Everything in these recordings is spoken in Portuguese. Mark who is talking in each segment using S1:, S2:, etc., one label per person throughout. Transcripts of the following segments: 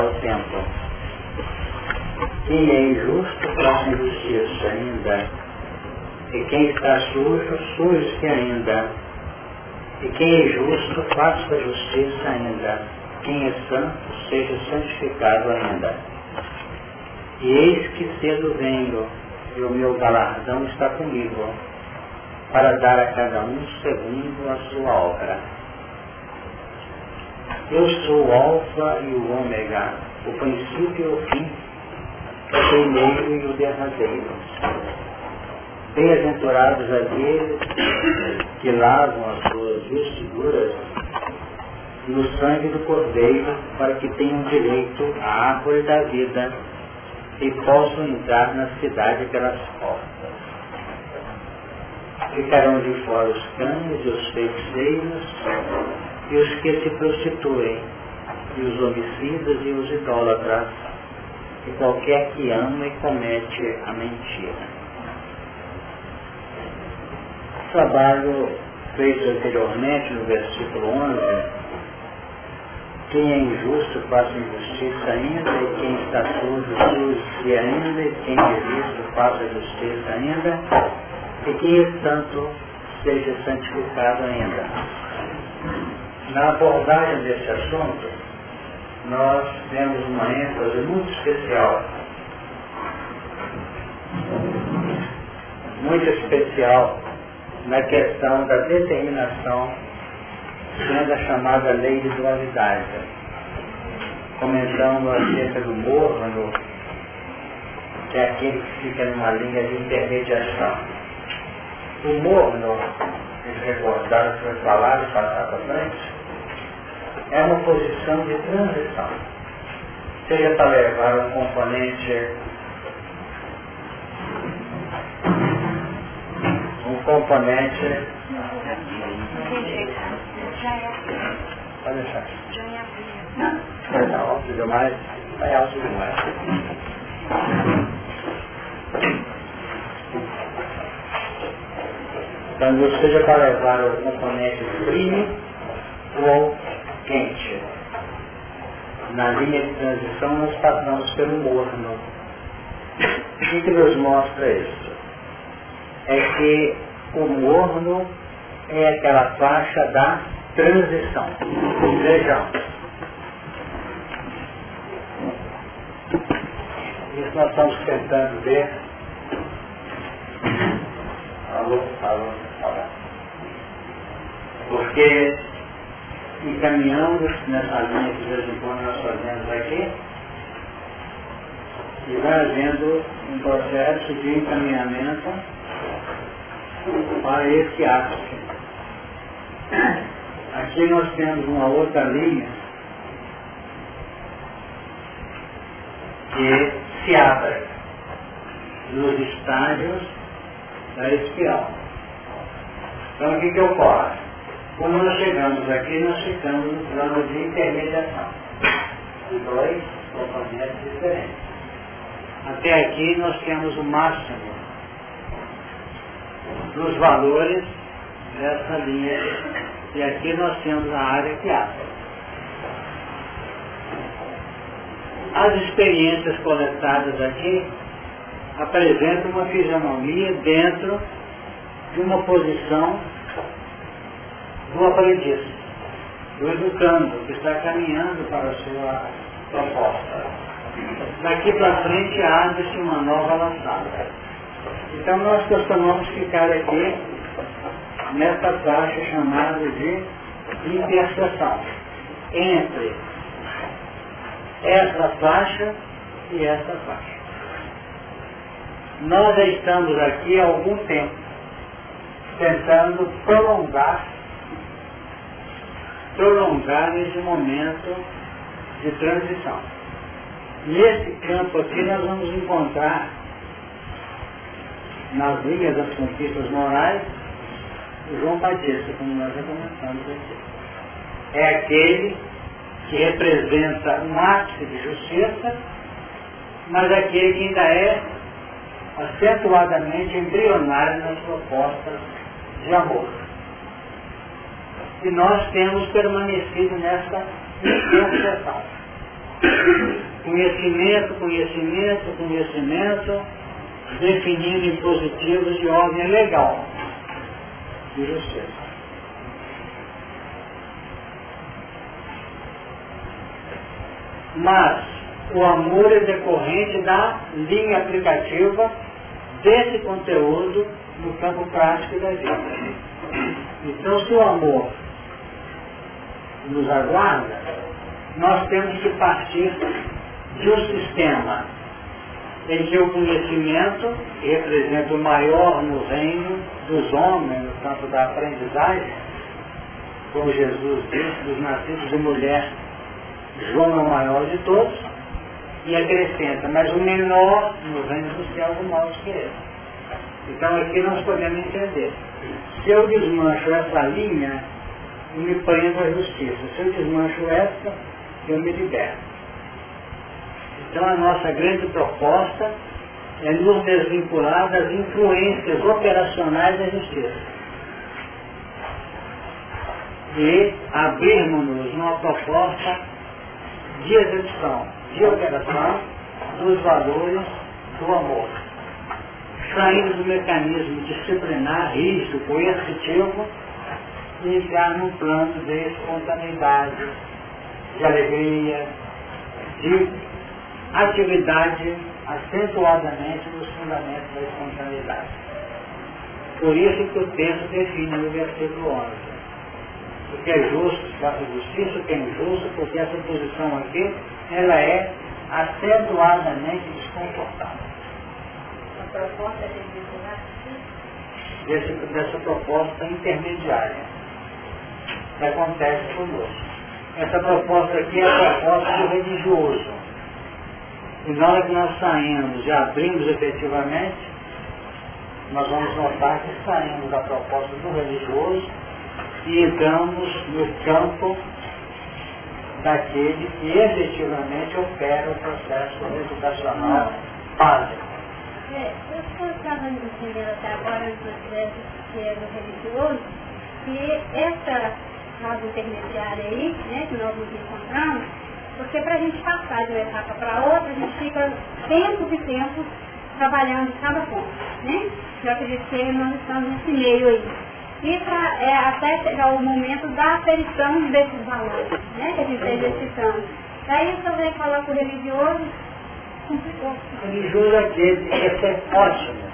S1: o tempo. Quem é injusto, faça injustiça ainda. E quem está sujo, suje-se ainda. E quem é justo, faça justiça ainda. Quem é santo, seja santificado ainda. E eis que cedo venho, e o meu galardão está comigo, para dar a cada um segundo a sua obra. Eu sou o Alfa e o Ômega, o princípio e o fim, o primeiro e o derradeiro. Bem-aventurados aqueles que lavam as suas vestiduras no sangue do Cordeiro, para que tenham direito à árvore da vida e possam entrar na cidade pelas portas. Ficarão de fora os cães e os feiticeiros e os que se prostituem, e os homicidas e os idólatras, e qualquer que ama e comete a mentira. O trabalho feito anteriormente no versículo 11 quem é injusto faça injustiça ainda, e quem está sujo, suje ainda, e quem é justo faça justiça ainda, e quem é santo seja santificado ainda. Na abordagem desse assunto, nós temos uma ênfase muito especial, muito especial na questão da determinação sendo a chamada lei de dualidade. Comentando acerca do morno, que é aquele que fica numa linha de intermediação. O morno, se recordar que foi falado passar para frente, é uma posição de transição. Seja para levar um componente um componente Pode deixar. Está alto demais. Está alto demais. Então, seja para levar o componente frio ou Na linha de transição, nós passamos pelo morno. O que nos mostra isso? É que o morno é aquela faixa da transição. Vejam. Isso nós estamos tentando ver. Alô, alô, alô. Porque encaminhamos nessa linha que de vez em quando nós fazemos aqui, e vai havendo um processo de encaminhamento para esse ápice. Aqui nós temos uma outra linha que se abre nos estágios da espiral. Então o que, que ocorre? Quando nós chegamos aqui, nós ficamos no plano de intermediação. De dois componentes diferentes. Até aqui nós temos o máximo dos valores dessa linha. E aqui nós temos a área que abre. As experiências coletadas aqui apresentam uma fisionomia dentro de uma posição do aprendiz, do educando, que está caminhando para a sua proposta. Daqui para frente abre-se uma nova lançada. Então nós costumamos ficar aqui nessa faixa chamada de interseção entre essa faixa e essa faixa. Nós estamos aqui há algum tempo tentando prolongar prolongar esse momento de transição. Nesse campo aqui nós vamos encontrar nas linhas das conquistas morais João Batista, como nós já comentamos aqui. É aquele que representa um ápice de justiça, mas aquele que ainda é acentuadamente embrionário nas propostas de amor. E nós temos permanecido nessa interseção. Conhecimento, conhecimento, conhecimento, definindo impositivos de ordem legal de justiça. Mas o amor é decorrente da linha aplicativa desse conteúdo no campo prático da vida. Então, se o amor nos aguarda, nós temos que partir de um sistema em que o conhecimento representa o maior no reino dos homens, no campo da aprendizagem, como Jesus disse, dos nascidos de mulher, João é o maior de todos, e acrescenta, mas o menor no reino dos céus é o maior que ele. Então aqui nós podemos entender. Se eu desmancho essa linha, eu me prendo à justiça. Se eu desmancho essa, eu me liberto. Então a nossa grande proposta é nos desvincular das influências operacionais da justiça. E abrirmos-nos numa proposta de execução, de operação dos valores do amor. Saindo do mecanismo disciplinar, rígido, coercitivo, e entrar num plano de espontaneidade, de alegria, de atividade acentuadamente nos fundamentos da espontaneidade. Por isso que o texto define no versículo 11. O que é justo, faça justiça, o que é injusto, porque essa posição aqui, ela é acentuadamente desconfortável.
S2: A proposta é
S1: Desse, dessa proposta intermediária que acontece conosco. Essa proposta aqui é a proposta do religioso e na hora que nós saímos e abrimos efetivamente, nós vamos notar que saímos da proposta do religioso e entramos no campo daquele que efetivamente opera o processo educacional básico.
S2: É, eu estava entendendo até agora, antes é do religioso, que essa fase intermediária aí, né, que nós nos encontramos, porque para a gente passar de uma etapa para outra, a gente fica tempos e tempos trabalhando cada ponto. Né? Eu acredito que nós estamos nesse meio aí. E pra, é, até chegar o momento da aferição desses valores, né? que a gente está exercitando. Daí você vai falar com o religioso, complicou.
S1: Religioso é aquele que é ótimo.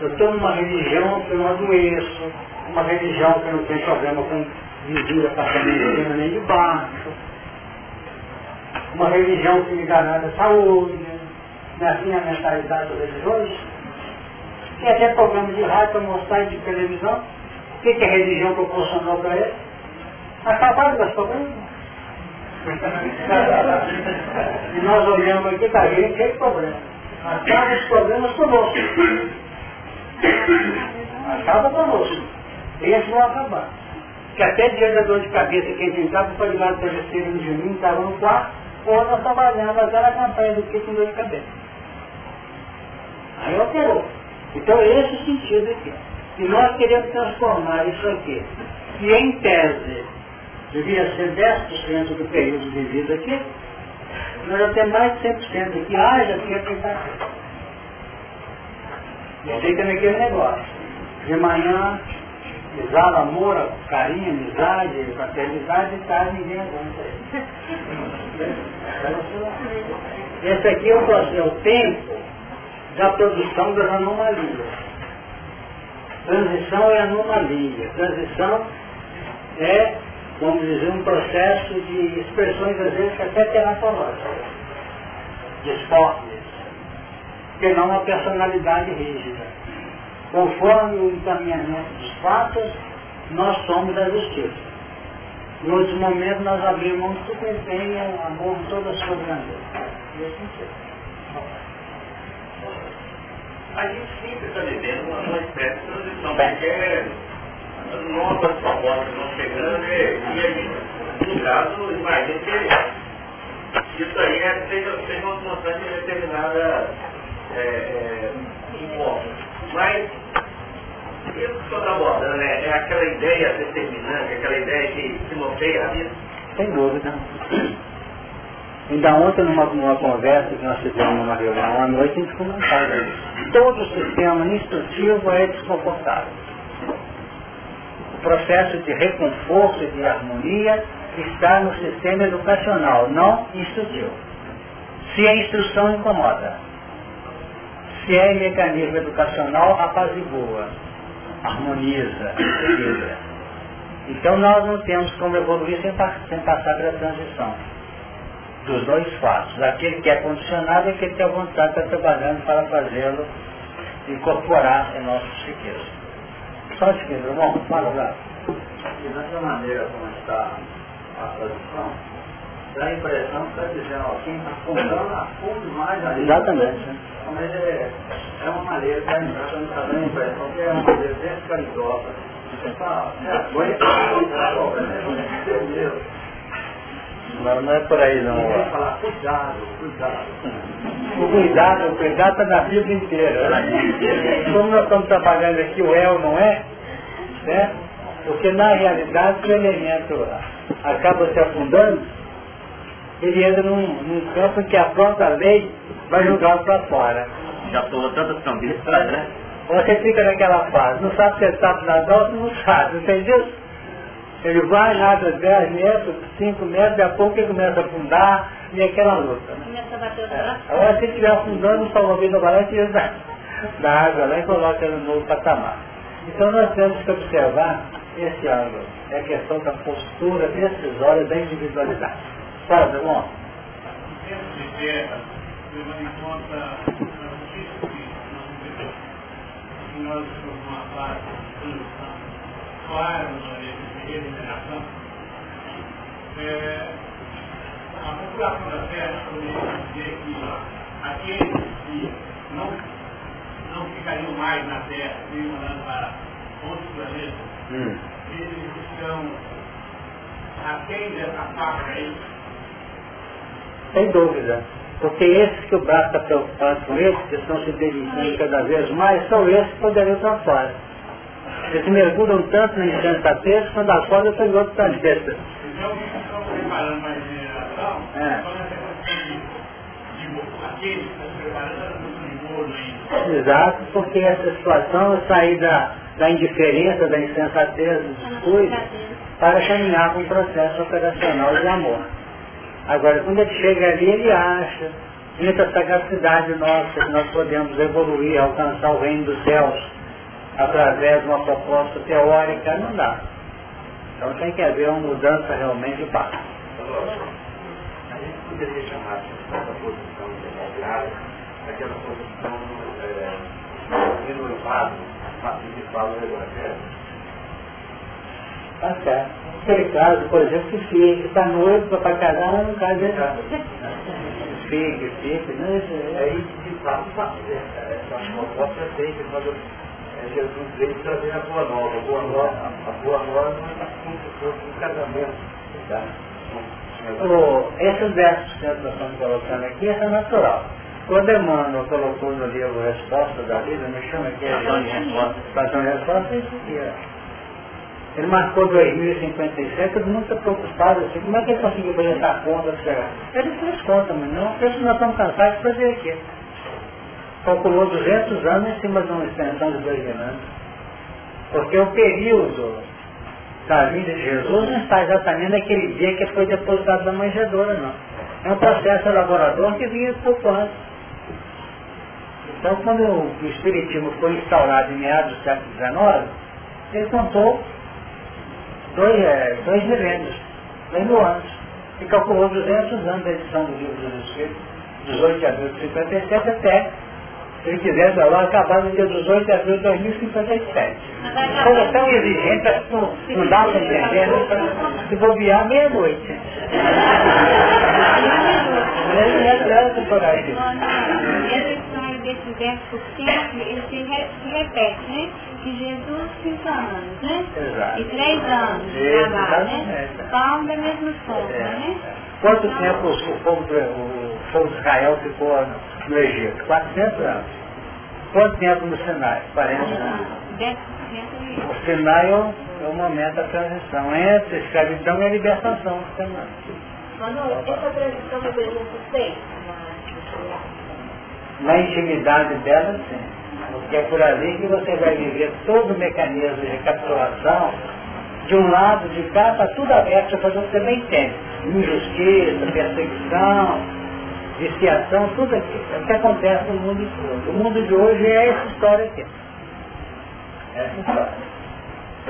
S1: Eu estou numa religião que eu não adoeço, uma religião que não tem problema com vizinho em cima nem de baixo, uma religião que me garanta saúde, na é minha assim mentalidade religiosa. Tem até programa de rádio para mostrar de televisão. O que, que a religião proporcionou para ele? Acabar com as problemas. e nós olhamos aqui para ele, que problema. Acaba os problemas conosco. Acaba conosco. Eles vão acabar. Que até dia da dor de cabeça, quem tentava para ligar o travesseiro de mim, estava no quarto, ou nós trabalhamos aquela campanha do que com dor de cabeça. Aí operou. Então esse é o sentido aqui. E nós queremos transformar isso aqui, que em tese devia ser 10% do período de vida aqui, nós já temos mais de 100% aqui, ah, já tinha pensado. E fica naquele negócio. De manhã, exala amor, carinho, amizade, fraternidade e tarde ninguém aguenta. Esse aqui é o, é o tempo da produção das anomalias. Transição é anomalia. Transição é, vamos dizer, um processo de expressões, às vezes, até teratológicas, disformes, que não uma personalidade rígida. Conforme o encaminhamento dos fatos, nós somos a justiça. Em outros momentos nós abrimos tudo que tem amor toda a sua grandeza. E assim
S3: A gente sempre está vivendo uma, espécie de transição, porque novas propostas vão chegando e, e a gente, no caso, imagina que isso aí é, seja, seja uma constante de determinada é, é, Mas isso que está abordando é, é aquela ideia determinante, aquela ideia que, que norteia a vida?
S1: Sem dúvida. Ainda ontem, numa, numa conversa que nós fizemos numa reunião à noite, a gente comentava. Todo o sistema instrutivo é desconfortável. O processo de reconforto e de harmonia está no sistema educacional, não instrutivo. Se a instrução incomoda, se é mecanismo educacional, apazigua, harmoniza, equilibra. Então nós não temos como evoluir sem, sem passar pela transição dos dois fatos. Aquele que é condicionado e aquele que é vontade está trabalhando para fazê-lo incorporar em nosso psiquismo. Só de que, irmão, fala lá.
S4: E dessa maneira como está a tradução, dá a impressão que está dizendo, ó, quem está fundando a fundo mais ainda.
S1: Exatamente.
S4: Mas é, é uma maneira, está dando a impressão que é uma maneira bem caridosa. Você fala, é, aguenta.
S1: Não, não é por aí não.
S4: falar, cuidado, cuidado.
S1: O cuidado, o cuidado está na Bíblia inteira. Como nós estamos trabalhando aqui, o El não é, né? Porque na realidade o elemento acaba se afundando, ele entra num, num campo em que a própria lei vai jogá-lo para fora.
S3: Já tomou tantas cambias, né?
S1: Você fica naquela fase, não sabe se ele sabe nadar ou não sabe, entendeu? Ele vai, nada 10 metros, 5 metros, daqui a pouco ele começa a afundar e aquela luta. Né?
S2: Começa a bater o braço.
S1: É. Agora se ele estiver afundando, o salva-vida vai lá e tira da, da água lá e coloca ele no novo patamar. Então nós temos que observar esse ângulo. É a questão da postura decisória da individualidade. Fala,
S5: termos de guerra, levando em conta a notícia que nós estamos numa fase de transição clara regeneração, é, a população da Terra poderia dizer que aqueles que não, não ficariam mais na Terra, iriam mandando para outros planetas, hum. eles estão aquém dessa faixa aí.
S1: Sem dúvida. Porque esses que o braço está preocupado com eles, que estão se dedicando cada vez mais, são esses que poderiam estar fora. Eles mergulham tanto na insensatez quando acorda estão em outro planeta.
S5: Então, estamos preparando mais geração, é.
S1: Exato, porque essa situação é sair da, da indiferença, da insensatez dos descuido, para caminhar com um processo operacional de amor. Agora, quando ele chega ali, ele acha, muita sagacidade nossa, que nós podemos evoluir, alcançar o reino dos céus através de uma proposta teórica, não dá. Então tem que haver uma mudança realmente de
S4: gente poderia chamar posição democrática aquela posição é.
S1: Tá certo. Aquele caso, por exemplo, que fica, está noivo para casar, um caso de Fique, fique,
S4: né? É isso que de fato essa proposta é feita quando Jesus veio trazer a boa nova. A boa nova, a boa nova é como se fosse um casamento. Tá?
S1: O, esses versos que nós estamos colocando aqui, é natural. Quando Emmanuel colocou no livro Resposta da Vida, me chama aqui a resposta, Resposta, é isso aqui, ó. Ele marcou 2057, todo mundo preocupado assim, como é que ele conseguiu fazer essa conta? Ele fez conta, mas não, porque nós estamos cansados de fazer aqui calculou 200 anos em cima de uma extensão de dois mil anos. Porque o período da vida de Jesus não está exatamente naquele dia que foi depositado na manjedoura, não. É um processo elaborador que vinha pouco antes. Então, quando o Espiritismo foi instaurado em meados do século XIX, ele contou dois, é, dois milênios, dois mil anos, e calculou 200 anos da edição do Livro dos Espíritos, 18 de abril de 57 até se ele quisesse lá acabar no dia 18 de abril de 2057. Coisa tão exigente, não, não dá para entender, né? se bobear meia-noite. Ele é trânsito por aí.
S2: 5, ele se repete, né? Que Jesus cinco anos, né?
S1: Exato.
S2: E três anos de trabalho, né? São da mesma forma, é. né?
S1: Quanto tempo o povo, o povo de Israel ficou no Egito? 400 anos. Quanto tempo no Sinai? 40 anos. O Sinai é o, é o momento da transição entre a escravidão e a libertação do Sinai.
S2: Quando essa transição deveria ser feita
S1: na intimidade dela, sim. Porque é por ali que você vai viver todo o mecanismo de recapitulação, de um lado, de cá, está tudo aberto para fazer o que você bem tem. Injustiça, perseguição, viciação, tudo aquilo. É o que acontece no mundo todo. O mundo de hoje é essa história aqui. É essa história.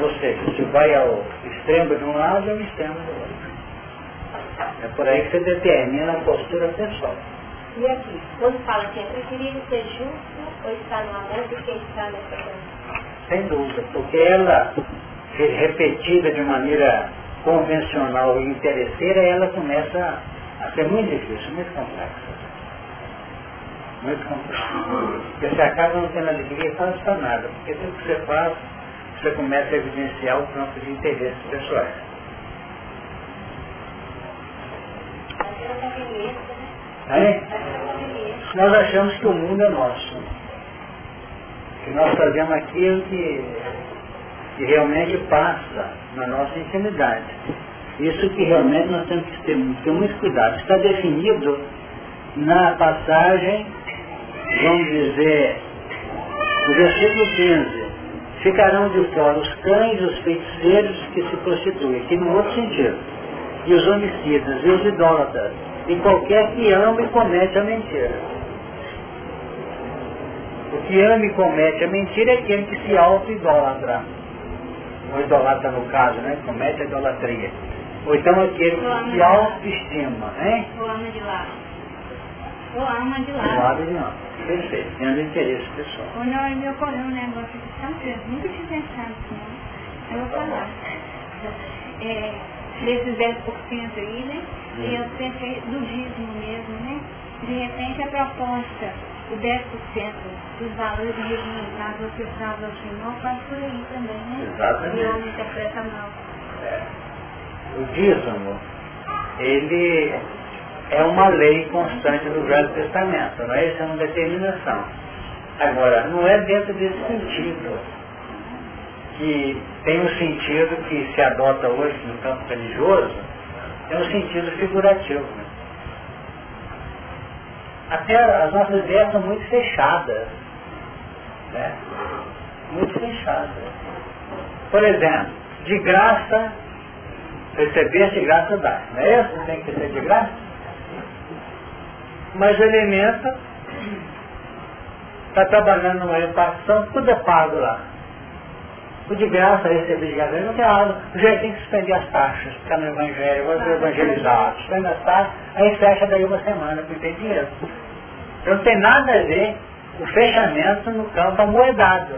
S1: Ou seja, se vai ao extremo de um lado, é o extremo do outro. É por aí que você determina a postura pessoal.
S2: E aqui, quando fala que é preferível ser justo ou estar no amor do que estar nessa coisa?
S1: Sem dúvida, porque ela, repetida de maneira convencional e interesseira, ela começa a ser muito difícil, muito complexa. Muito complexa. Porque você acaba não tendo alegria para nada, porque tudo que você faz, você começa a evidenciar o campo de interesses pessoais. É? Nós achamos que o mundo é nosso. Que nós fazemos aquilo que, que realmente passa na nossa intimidade. Isso que realmente nós temos que ter, ter muito cuidado. Está definido na passagem, vamos dizer, no versículo 15. Ficarão de fora os cães os feiticeiros que se prostituem, aqui no outro sentido. E os homicidas, e os idólatras, e qualquer que ama e comete a mentira. O que ama e comete a mentira é aquele que se auto-idolatra. O idolatra no caso, né? Comete a idolatria. Ou então aquele que se autoestima, né?
S2: O ama de lá. O ama de lá.
S1: O ama de lá. Perfeito, tendo interesse pessoal.
S2: Quando eu me ocorreu um negócio de São Pedro, nunca tinha pensado assim, eu vou falar. É, desses 10% aí, né? E eu pensei do dízimo mesmo, né? De repente a proposta, o 10% dos valores remunerados ao Senhor faz por aí também, né?
S1: Exatamente.
S2: E homem interpreta mal.
S1: É. O dízimo, ele é uma lei constante do Velho Testamento, não é? Isso é uma determinação. Agora, não é dentro desse sentido que tem um sentido que se adota hoje no campo religioso, é um sentido figurativo. Até as nossas ideias são muito fechadas. Né? Muito fechadas. Por exemplo, de graça, receber de graça dá. Não é isso? Tem que ser de graça? Mas alimenta, está trabalhando numa repartição, tudo é pago lá. O de graça receber de graça, não tem nada. O jeito tem que suspender as taxas, ficar no evangelho, vou ser evangelizado, suspende as taxas, aí fecha daí uma semana, porque tem dinheiro. Então não tem nada a ver o fechamento no campo amoedado.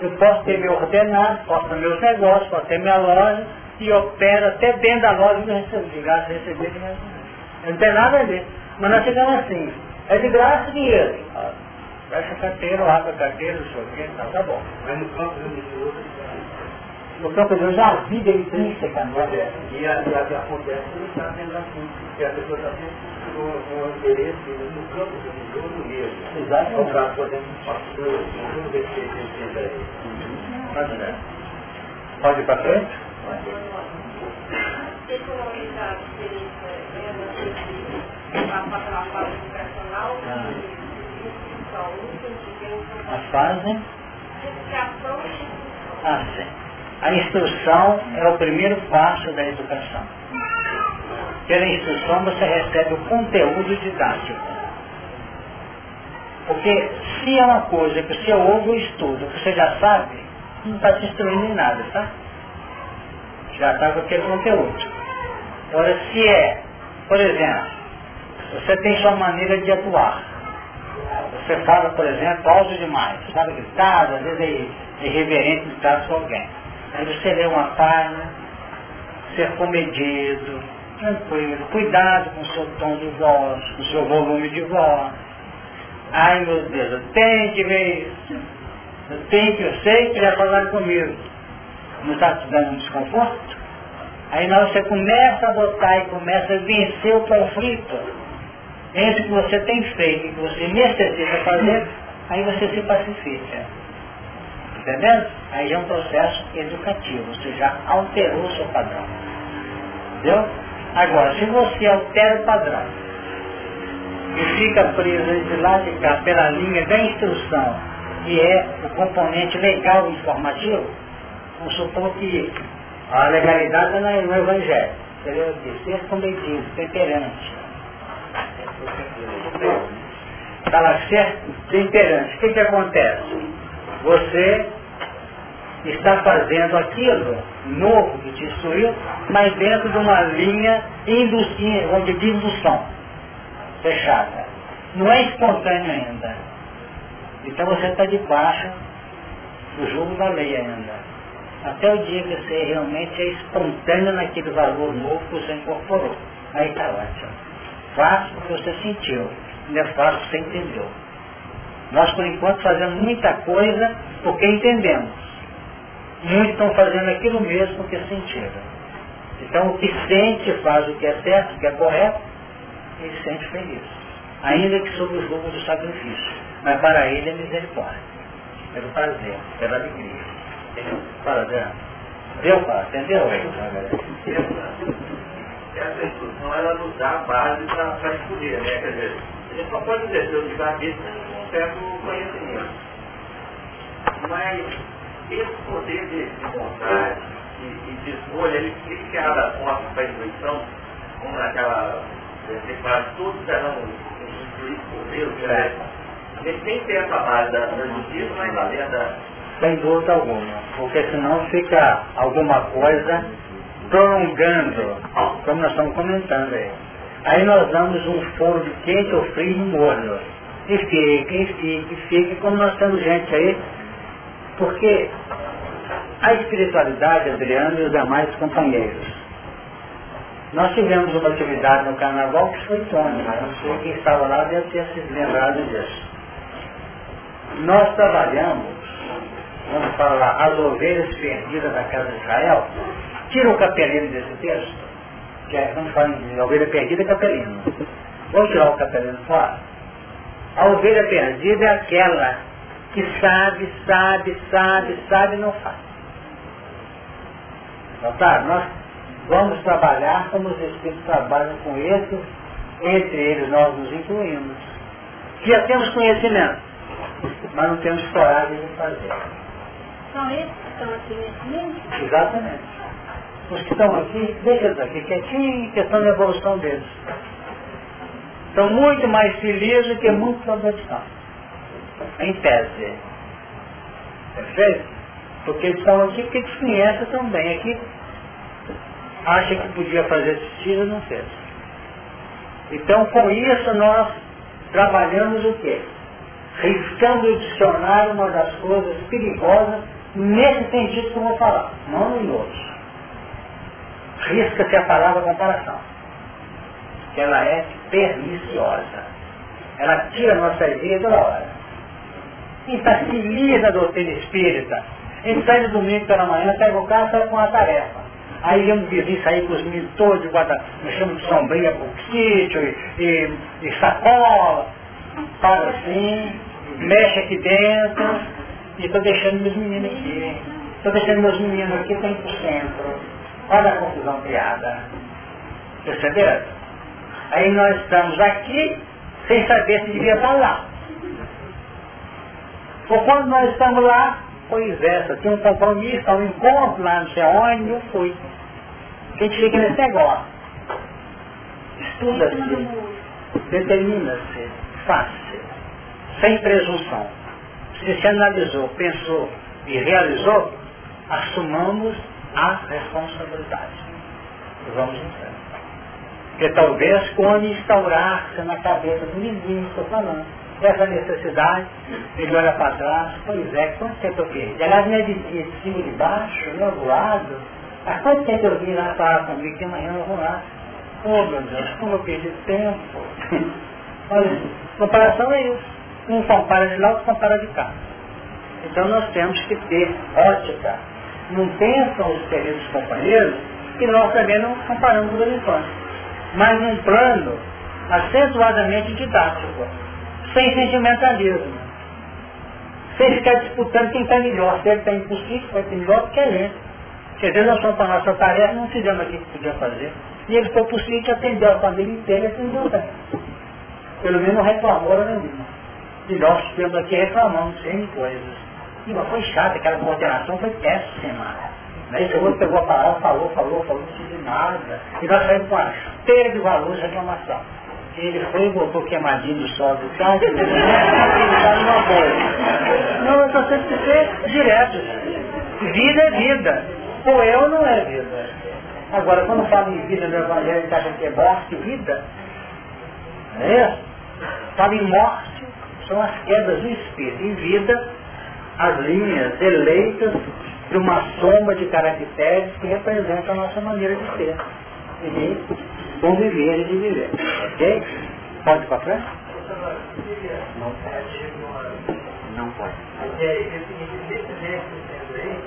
S1: Eu posso ter meu ordenado, posso ter meus negócios, posso ter minha loja, e opero até dentro da loja eu recebo de graça, receber de graça. Não tem nada a ver. Mas nós chegamos assim, é de graça dinheiro. Fecha a carteira, abre a carteira, não sei o que, tá, tá bom.
S4: Mas no campo religioso,
S1: No campo de Deus, a vida é intrínseca, não é?
S4: e a, e a que acontece não está sendo assim, porque a pessoa está sempre com, com interesse no campo religioso mesmo.
S1: Exatamente.
S4: Para poder pastor, vamos ver se ele entende aí.
S1: Pode ver. Pode ir para frente?
S6: Economizar a fase educacional
S1: A fase? Ah, sim. A instrução é o primeiro passo da educação. Pela instrução você recebe o conteúdo didático. Porque se é uma coisa que você ouve ou estuda, que você já sabe, não está te instruindo em nada, tá? Já está com aquele conteúdo. Agora, se é, por exemplo, você tem sua maneira de atuar. Você fala, por exemplo, alto demais, fala gritado, às vezes é irreverente gritar com alguém. Aí você lê uma página, ser comedido, tranquilo, cuidado com o seu tom de voz, com o seu volume de voz. Ai meu Deus, eu tenho que ver isso. Eu tenho que, eu sei que ele vai falar comigo. Não está te dando um desconforto? Aí hora você começa a adotar e começa a vencer o conflito entre o que você tem feito e o que você necessita fazer, aí você se pacifica. Entendendo? Aí é um processo educativo, você já alterou o seu padrão. Entendeu? Agora, se você altera o padrão e fica preso de lá de cá pela linha da instrução, que é o componente legal e informativo, vamos supor que a legalidade não é no Evangelho. Quê? Ser comedido, temperante. Lá certo? Temperante. O que, que acontece? Você está fazendo aquilo novo que te instruiu, mas dentro de uma linha de indução fechada. Não é espontâneo ainda. Então você está debaixo do jogo da lei ainda. Até o dia que você realmente é espontâneo naquele valor novo que você incorporou. Aí está ótimo. Faça porque você sentiu. Não é fácil porque você entendeu. Nós, por enquanto, fazemos muita coisa porque entendemos. Muitos estão fazendo aquilo mesmo porque sentiram. Então, o que sente faz o que é certo, o que é correto, ele se sente feliz. Ainda que sob o jogo do sacrifício. Mas para ele é misericórdia. Pelo prazer, pela alegria. Fala, Zé. Deu, pai? Entendeu?
S3: Essa instrução, ela nos dá a base para escolher, né? Quer dizer, a gente só pode descer o cabeça com um certo conhecimento. Mas esse poder de, de vontade e, e, de escolha, ele, ele as portas para a intuição, como naquela, faz todos serão instruídos por Deus, né? A gente tem que ter essa base da, da justiça, mas além da...
S1: Sem dúvida alguma, porque senão fica alguma coisa prolongando, como nós estamos comentando aí. Aí nós damos um foro de quente ou frio no morno. E fica, e fica, e fica, como nós temos gente aí porque a espiritualidade, Adriano e os demais companheiros, nós tivemos uma atividade no carnaval que foi tônica, não sei quem estava lá deve ter se lembrado disso. Nós trabalhamos, vamos falar, as ovelhas perdidas da casa de Israel, tira o capelino desse texto, que é, vamos falar de ovelha perdida e capelino. Vamos tirar o capelino fora. A ovelha perdida é aquela que sabe, sabe, sabe, sabe e não faz. Notaram? Nós vamos trabalhar como os Espíritos trabalham com esses, entre eles nós nos incluímos. Já temos conhecimento, mas não temos coragem de fazer.
S2: São esses que estão aqui nesse?
S1: Exatamente. Os que estão aqui, deixa eles aqui quietinho, questão da evolução deles. Estão muito mais felizes do que muitos adversários em tese. Perfeito? Porque eles estão aqui porque eles conhecem também. Aqui acha que podia fazer justiça não fez. Então com isso nós trabalhamos o quê? Riscando o dicionário uma das coisas perigosas nesse sentido que eu vou falar, não em outros. Risca-se a palavra comparação. Que ela é perniciosa. Ela tira a nossa ideia toda hora infaciliza a doutrina espírita. A gente sai no domingo pela manhã, pega o carro sai com uma tarefa. Aí eu um vizinho sair com os meninos todos guarda, me de sombrinha pro sítio e, e, e sacola, para assim, mexe aqui dentro, e estou deixando meus meninos aqui. Estou deixando meus meninos aqui ir pro centro. Olha a confusão criada. Perceberam? Aí nós estamos aqui sem saber se devia estar lá. Ou quando nós estamos lá, pois só tinha um compromisso, um encontro lá não sei onde, eu fui. Gente fica nesse negócio. Estuda-se, determina-se, faz-se, sem presunção. Se se analisou, pensou e realizou, assumamos a responsabilidade. Vamos frente. Porque talvez quando instaurar-se na cabeça do vizinho, estou falando, essa necessidade, ele olha para trás, pois é, quanto tempo eu perdi? Aliás, não é de, cima e de baixo, não é do lado. Há quanto tempo eu vim lá falar comigo que amanhã eu vou lá? Oh meu Deus, como eu perdi tempo. Olha, comparação é isso. Um compara de lá, outro compara de cá. Então nós temos que ter ótica. Não pensam os queridos companheiros que nós também não comparamos em quando. Mas num plano acentuadamente didático sem sentimentalismo. Sem ficar disputando quem está melhor. Se ele está impossível, vai ter melhor do que. Porque às vezes nós somos para a nossa tarefa não fizemos aquilo que podia fazer. E ele foi o sítio, atendeu a família inteira atendeu bem. Pelo menos não reclamou nenhuma. E nós temos aqui reclamando sem coisas. E mas foi chato, aquela coordenação foi péssima. Aí o outro pegou a palavra, falou, falou, falou, não de nada. E nós saímos com a esteira de valor de reclamação. Ele foi e voltou queimadinho do sol do carro, e numa coisa. Não, eu só sei ser direto. Vida é vida. Ou eu não é vida. Agora, quando fala em vida no Evangelho, que acha que é morte, vida, é Fala em morte, são as quedas do espírito. Em vida, as linhas eleitas de uma soma de caracteres que representam a nossa maneira de ser e de conviver e de viver. Ok? Pode ir para frente?
S4: Não pode.
S1: Não pode.
S4: É, é o seguinte, nesse verso aí,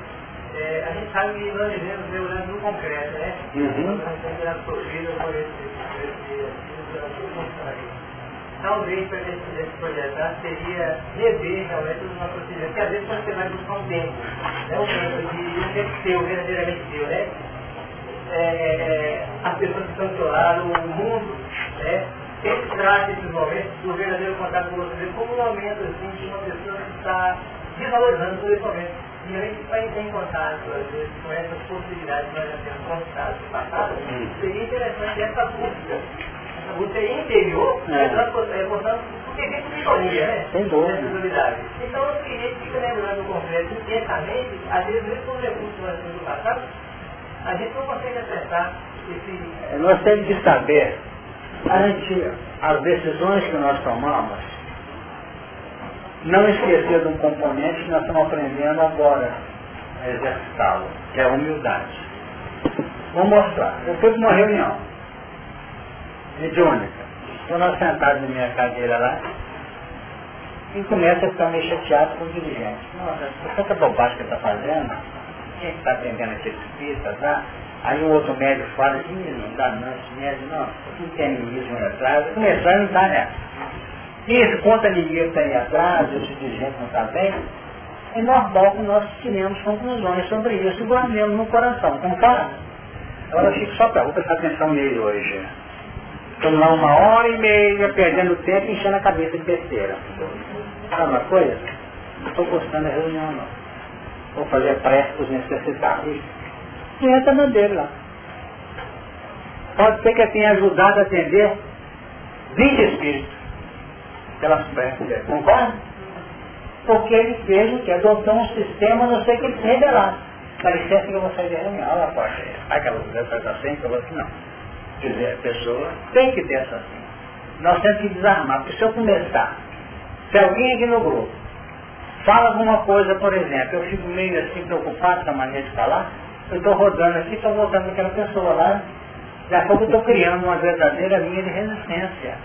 S4: é, a gente sabe que nós vivemos olhando no concreto, né?
S1: Uhum.
S4: Nós sendo absorvidos por esse, esse, esse, talvez para esse, esse projetar seria rever realmente os nossos procedimentos. Porque às vezes quando você vai buscar um tempo, né, um tempo de tempo seu, verdadeiramente seu, né? É, é, as pessoas que estão do seu lado, o mundo, né? Sempre traz esses momentos do verdadeiro contato com você como um momento assim, de uma pessoa que está desvalorizando todo esse momento. E a gente vai entrar em contato, às vezes, com essas possibilidades que nós já temos conquistado no passado,
S1: Hum.
S4: seria interessante essa busca o TI interior,
S1: É.
S4: é. portanto, porque existe sintonia, né?
S1: Sem dúvida.
S4: Então, o cliente fica lembrando o concreto intensamente, às vezes, mesmo com os recursos que nós temos do passado, a gente não consegue acessar esse...
S1: Nós temos que saber, ante as decisões que nós tomamos, não esquecer de um componente que nós estamos aprendendo agora a exercitá-lo, que é a humildade. Vou mostrar. Eu fui para uma reunião mediúnica. Estou nós sentados na minha cadeira lá e começa a ficar meio chateado com o dirigente. Nossa, por tanta bobagem que está fazendo, quem está atendendo aquele espírita, tá? Aí um outro médico fala assim, não dá não, esse médico não, não tem mesmo aí atrás, começar a entrar nessa. Isso, ninguém que está aí atrás, esse dirigente não está bem, é normal que nós tiremos conclusões sobre isso e guardemos no coração, concorda? Agora eu fico só para vou prestar atenção nele hoje. Estamos lá uma hora e meia perdendo tempo enchendo a cabeça de besteira. Sabe uma coisa? Não estou gostando da reunião não. Vou fazer prece para os necessitados. E entra na dele lá. Pode ser que eu tenha ajudado a atender 20 espíritos pelas preces dele. Concorda? Porque ele fez o que? Adotou um sistema, não sei que ele se rebelar. Dá licença que eu vou sair da reunião. Ela pode. Aquela mulher faz assim, falou assim, não. Quer a pessoa tem que ter essa assim. Nós temos que desarmar, porque se eu começar, se alguém aqui no grupo fala alguma coisa, por exemplo, eu fico meio assim preocupado com a maneira de falar, eu estou rodando aqui, estou voltando aquela pessoa lá, daqui a pouco eu estou criando uma verdadeira linha de resistência.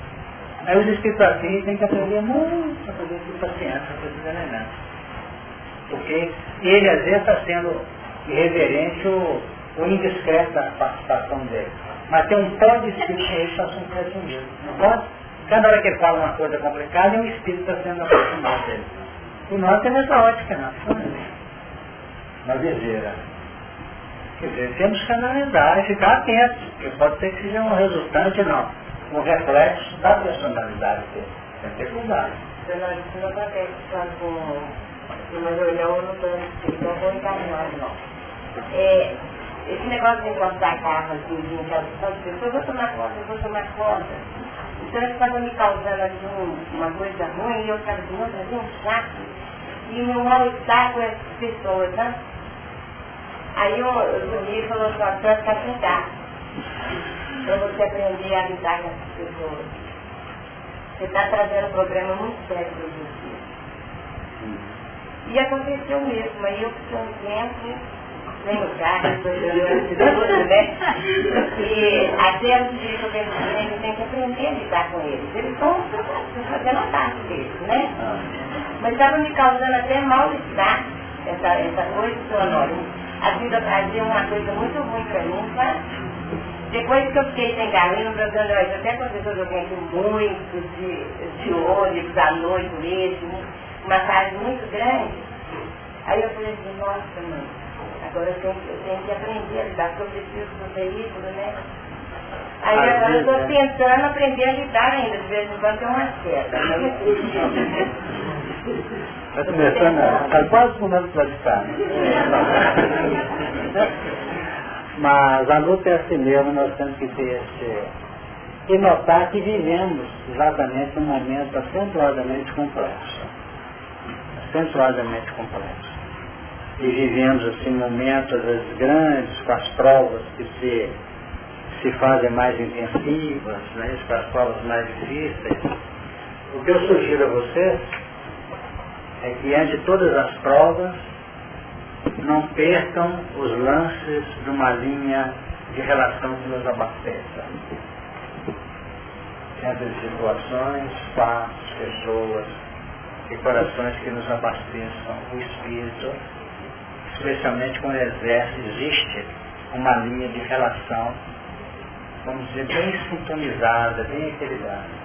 S1: Aí os espíritos assim têm que aprender muito a fazer com paciência, com esses elementos. Porque ele às vezes está sendo irreverente ou, ou indiscreto a participação dele. Mas tem um tal de espírito que ele está sendo preso mesmo. Não pode? Cada hora que ele fala uma coisa complicada, é um espírito está sendo aproximado dele. E nós temos essa ótica, não. Uma viseira. Quer dizer, temos que analisar e ficar atentos, porque pode ser que seja um resultante, não. Um reflexo da personalidade dele. Tem que ter cuidado.
S6: Não acontece quando estou então vou encaminhar, não. É, esse negócio de encontrar carro assim, de encaminhar pessoas, eu vou tomar conta, eu vou tomar conta. Então isso estava me causando assim, um- uma coisa ruim e eu estava assim, nossa, um saco. E o meu mal-estar com essas pessoas, né? Aí subi e falou assim, ó, vai ficar sentar. Para você aprender a lidar com essas pessoas. Você está trazendo um problema muito sério para você. E aconteceu mesmo, aí eu fiquei um tempo sem o carro, né? E até eu a gente tem que aprender a lidar com eles. Eles estão fazendo a parte deles, né? Mas estava me causando até mal-estar essa, essa coisa do Honório. A vida trazia uma coisa muito ruim para mim, sabe? Depois que eu fiquei sem galinha, meu Deus, até aconteceu de eu ganhei muito de, de ônibus à noite mesmo, uma casa muito grande. Aí eu falei assim, nossa mãe, agora eu tenho, eu tenho que aprender a lidar, porque eu preciso do veículo, né? Aí agora eu estou tentando aprender a lidar ainda, de vez em quando tem uma queda.
S1: Está começando, está quase começando a praticar. Mas a luta é assim mesmo, nós temos que ter esse... E notar que vivemos exatamente um momento acentuadamente complexo. Acentuadamente complexo. E vivemos assim momentos, às vezes, grandes, com as provas que se se fazem mais intensivas, né, para as provas mais difíceis. O que eu sugiro a vocês é que, ante todas as provas, não percam os lances de uma linha de relação que nos abasteça. Sempre situações, fatos, pessoas e corações que nos abasteçam o espírito, especialmente quando exerce, existe uma linha de relação vamos dizer, bem sintonizada, bem equilibrada.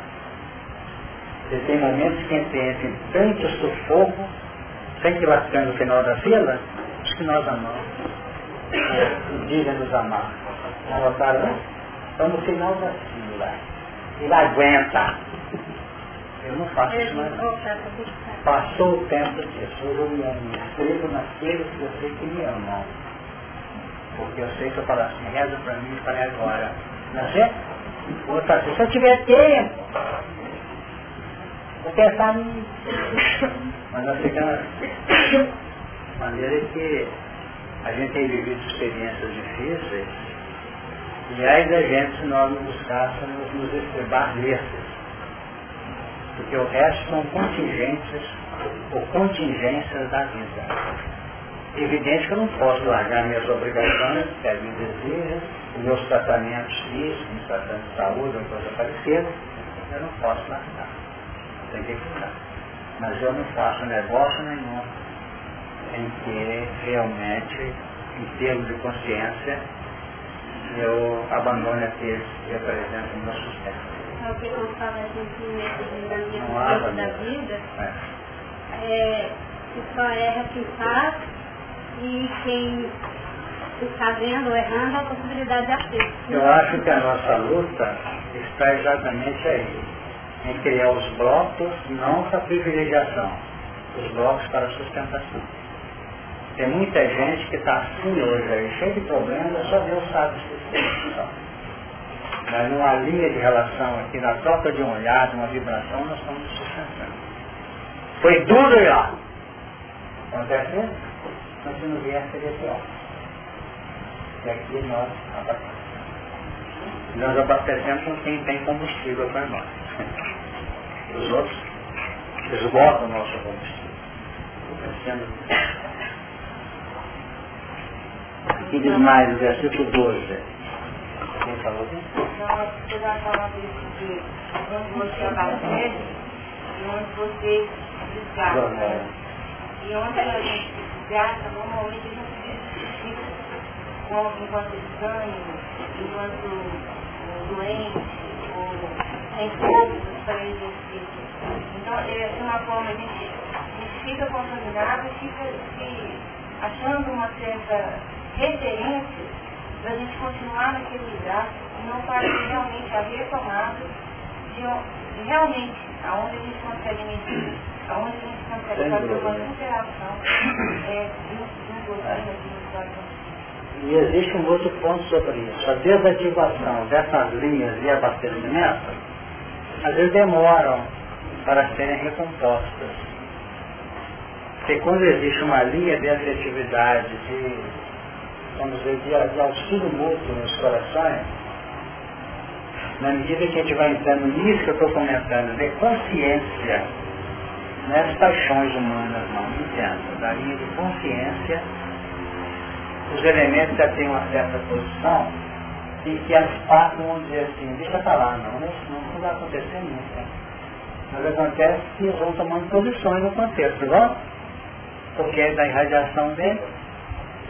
S1: Você tem momentos que tem tanto sufoco, sem que lascando no final da fila, que nós amamos. É, Diga-nos amar. Não notaram? Estão no final da fila. Ele aguenta. Eu não faço isso mais. Passou o tempo disso. Hoje eu me inscrevo naqueles que eu sei que me amam. Porque eu sei que eu falo assim, reza para mim para agora. Não é certo? Outra, se eu tiver tempo, vou pensar nisso. Mas nós ficamos de maneira que a gente tem vivido experiências difíceis e aí da gente se nós não buscássemos nos estrebar desses. Porque o resto são contingências ou contingências da vida. Evidente que eu não posso largar minhas obrigações, que a deseja, os meus tratamentos físicos, tratamentos de saúde, ou coisa parecida, eu não posso largar. Tem que ficar. Mas eu não faço negócio nenhum em que realmente, em termos de consciência, eu abandone aqueles que representam o meu sustento.
S2: É o que eu falo da minha da vida, é. é, que só erra quem faz e quem está vendo ou errando a possibilidade de acerto.
S1: Eu acho que a nossa luta está exatamente aí, em criar os blocos não para privilegiação, os blocos para sustentação. Tem muita gente que está assim hoje aí, cheio de problemas, só Deus sabe se Mas numa linha de relação aqui, na troca de um olhar, de uma vibração, nós estamos sustentando. Foi duro lá. Acontece? Mas se não vier, seria pior. E aqui nós abastecemos. Nós abastecemos com quem tem combustível para nós. Os outros esgotam o nosso combustível. Aqui diz mais, o versículo 12. Quem falou aqui?
S6: Então, você vai falar disso de onde você abastece e onde você desgasta. E onde a gente desgasta, normalmente a gente como enquanto estranho, enquanto doente, ou sem fogo para exercício. Então, é uma forma, a gente, a gente fica contaminado, fica se achando uma certa referência para a gente continuar naquele lugar e não fazer realmente a retomada de, realmente aonde a gente consegue medir, aonde a gente consegue fazer uma interação é, de um outro, de um
S1: e existe um outro ponto sobre isso. A desativação dessas linhas de abastecimento, às vezes demoram para serem recompostas. Porque quando existe uma linha de afetividade, de, vamos dizer, de, de auxílio mútuo nos corações, na medida que a gente vai entrando nisso que eu estou comentando, de consciência, não é as paixões humanas, não, entendo, da linha de consciência os elementos já têm uma certa posição e que as partes vão dizer assim, deixa pra lá, não, né? não vai acontecer nunca. Mas acontece que vão tomando posições no contexto, não? Porque é da irradiação dele.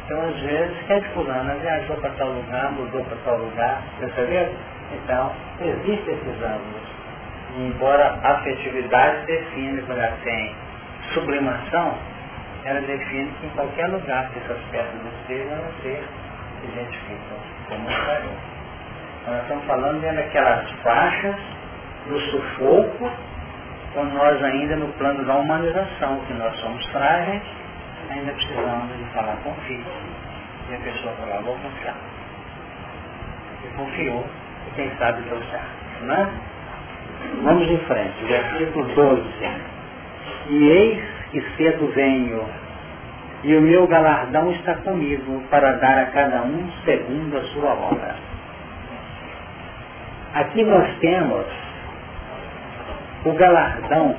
S1: Então, às vezes, que é de fulano, viajou para tal lugar, mudou para tal lugar, percebeu? Então, existem esses ângulos. E embora a afetividade define quando ela tem sublimação, ela define que em qualquer lugar que essas peças estejam, elas se identificam como um Nós estamos falando dentro daquelas faixas do sufoco, quando nós ainda no plano da humanização, que nós somos frágeis, ainda precisamos de falar com o filho. E a pessoa falou, vou confiar. E confiou, e quem sabe deu certo. Né? Vamos em frente, versículo 12. E eis que cedo venho, e o meu galardão está comigo, para dar a cada um segundo a sua obra. Aqui nós temos o galardão,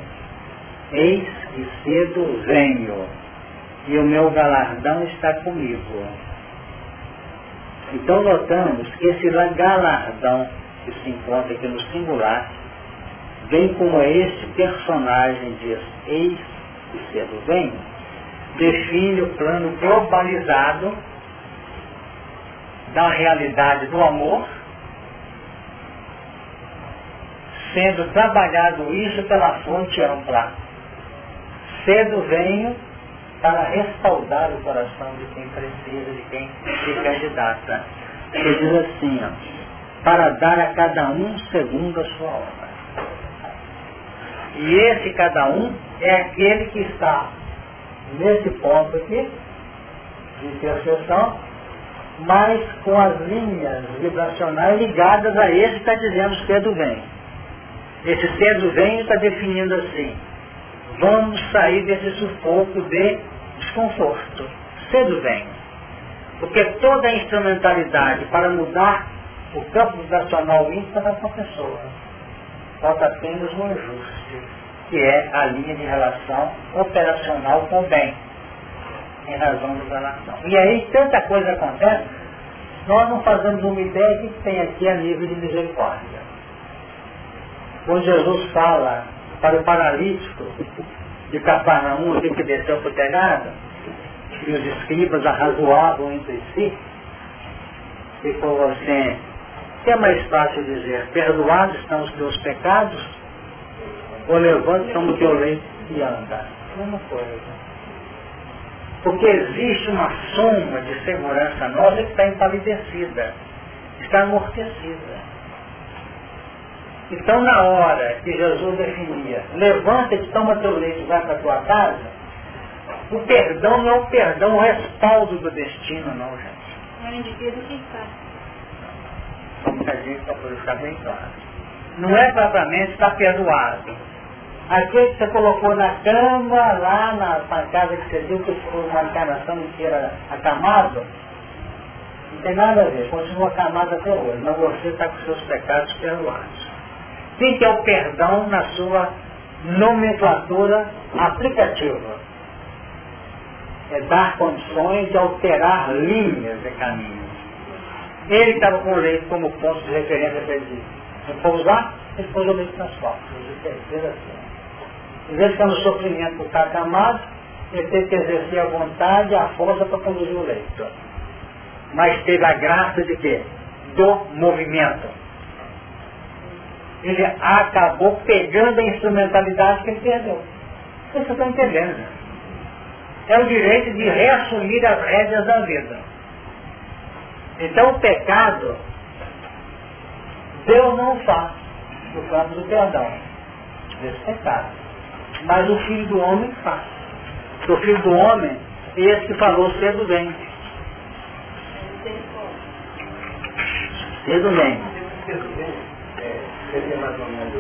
S1: eis que cedo venho, e o meu galardão está comigo. Então notamos que esse galardão que se encontra aqui no singular, vem como este personagem diz, eis que cedo vem, define o plano globalizado da realidade do amor, sendo trabalhado isso pela fonte ampla. Cedo venho para respaldar o coração de quem precisa, de quem se candidata. Ele diz assim, ó, para dar a cada um segundo a sua obra. E esse cada um é aquele que está nesse ponto aqui, de interseção, mas com as linhas vibracionais ligadas a esse que está dizendo cedo vem. Esse cedo vem está definindo assim, vamos sair desse sufoco de desconforto. Cedo vem. Porque toda a instrumentalidade para mudar o campo vibracional íntimo está com a pessoa. Falta apenas um ajuste, que é a linha de relação operacional com o bem, em razão da relação. E aí tanta coisa acontece, nós não fazemos uma ideia que tem aqui a nível de misericórdia. Quando Jesus fala para o paralítico de Cafarnaum, que desceu para o telhado, e os escribas arrazoavam entre si, e falou assim, que é mais fácil dizer, perdoados estão os teus pecados, ou levanta toma o teu leite e anda. Mesma coisa. Porque existe uma soma de segurança nossa que está empalidecida, está amortecida. Então, na hora que Jesus definia, levanta-te, toma teu leite e vai para tua casa, o perdão não é o perdão, o respaldo do destino, não, gente.
S2: É o indivíduo que faz.
S1: Como que a gente para poder ficar bem claro. Não é propriamente estar perdoado. Aquele que você colocou na cama, lá na, casa que você viu que foi uma encarnação inteira acamado, não tem nada a ver, continua acamado até hoje, mas você está com seus pecados perdoados. O que é o perdão na sua nomenclatura aplicativa? É dar condições de alterar linhas de caminho. Ele estava com o leite como ponto de referência para ele. Não pousar, ele pôs o leite nas costas. Ele fez assim. Em vez de ficar no sofrimento por estar acamado, ele teve que exercer a vontade e a força para conduzir o leito. Mas teve a graça de quê? Do movimento ele acabou pegando a instrumentalidade que ele perdeu. Vocês estão entendendo, né? É o direito de reassumir as rédeas da vida. Então o pecado, Deus não faz no campo do perdão desse pecado. Mas o Filho do Homem faz. O Filho do Homem é esse que falou cedo bem. Cedo bem
S4: seria mais ou menos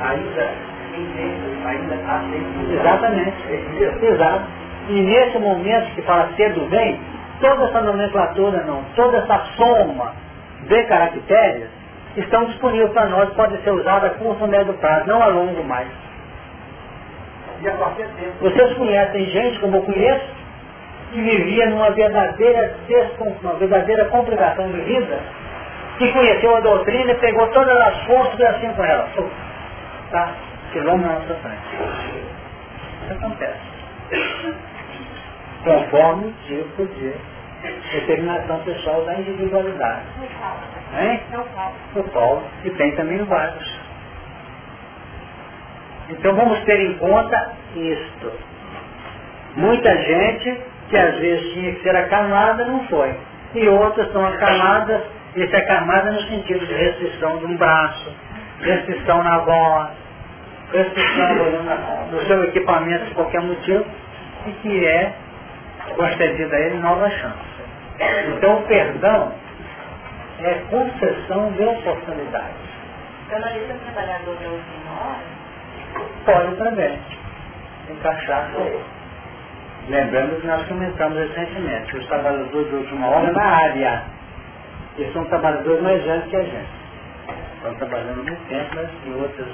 S4: ainda ainda.
S1: Exatamente. Exato. E nesse momento que fala cedo vem, toda essa nomenclatura não, toda essa soma de caracteres estão disponíveis para nós, pode ser usada a curto, médio prazo, não a longo mais.
S4: E a qualquer tempo.
S1: Vocês conhecem gente como eu conheço, que vivia numa verdadeira, uma verdadeira complicação de vida, que conheceu a doutrina, pegou todas as forças e assim com ela. Tá? Tirou na nossa frente. Isso acontece. Conforme o tipo de determinação pessoal da individualidade. Hein? O Paulo. E tem também vários. Então vamos ter em conta isto. Muita gente que às vezes tinha que ser acalmada não foi. E outras são acalmadas Isso é camada no sentido de restrição de um braço, restrição na voz, restrição do seu equipamento por qualquer motivo, e que é concedida a ele nova chance. Então o perdão é concessão de oportunidades.
S6: Canaliza o trabalhador da última hora?
S1: Pode também encaixar com ele. Lembrando que nós comentamos recentemente que os trabalhadores de última hora na área, eles são trabalhadores mais velhos que a gente. Estão trabalhando muito tempo, mas em outras.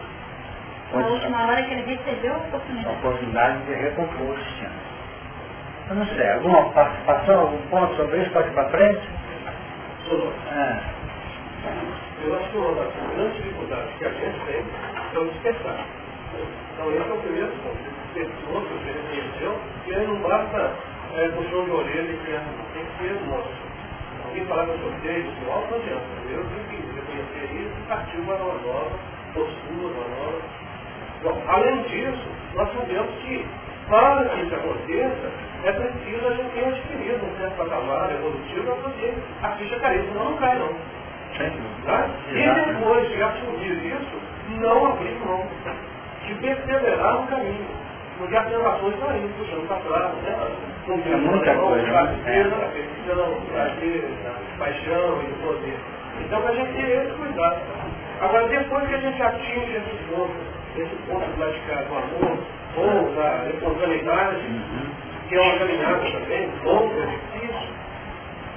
S2: A última hora que ele recebeu a oportunidade. A
S1: oportunidade de recompor o sistema. Eu não sei, alguma participação, algum ponto sobre isso? Pode ir para frente?
S5: É. Eu acho que uma das grandes dificuldades que a gente tem é o despertar. Então esse é o primeiro ponto pessoas que você reconheceu, e aí não basta é, puxão de orelha e criança, tem que ser nosso. Alguém falar que eu sou feio, não adianta. Eu tenho que reconhecer isso e partir para uma nova postura, uma nova. Bom, além disso, nós sabemos que para que isso aconteça, é preciso a gente ter adquirido um certo patamar evolutivo para poder a ficha cair, senão não cai não. Tá? E depois de atingir isso, não abrir mão, de perseverar no caminho. Porque as relações estão aí, puxando para trás, né?
S1: É muita coisa, né?
S5: É. prazer, paixão e poder. Então, a gente ter esse cuidado. Agora, depois que a gente atinge esse ponto, esse ponto de praticar o amor, ou da espontaneidade, uhum. que é uma caminhada também, longa, difícil,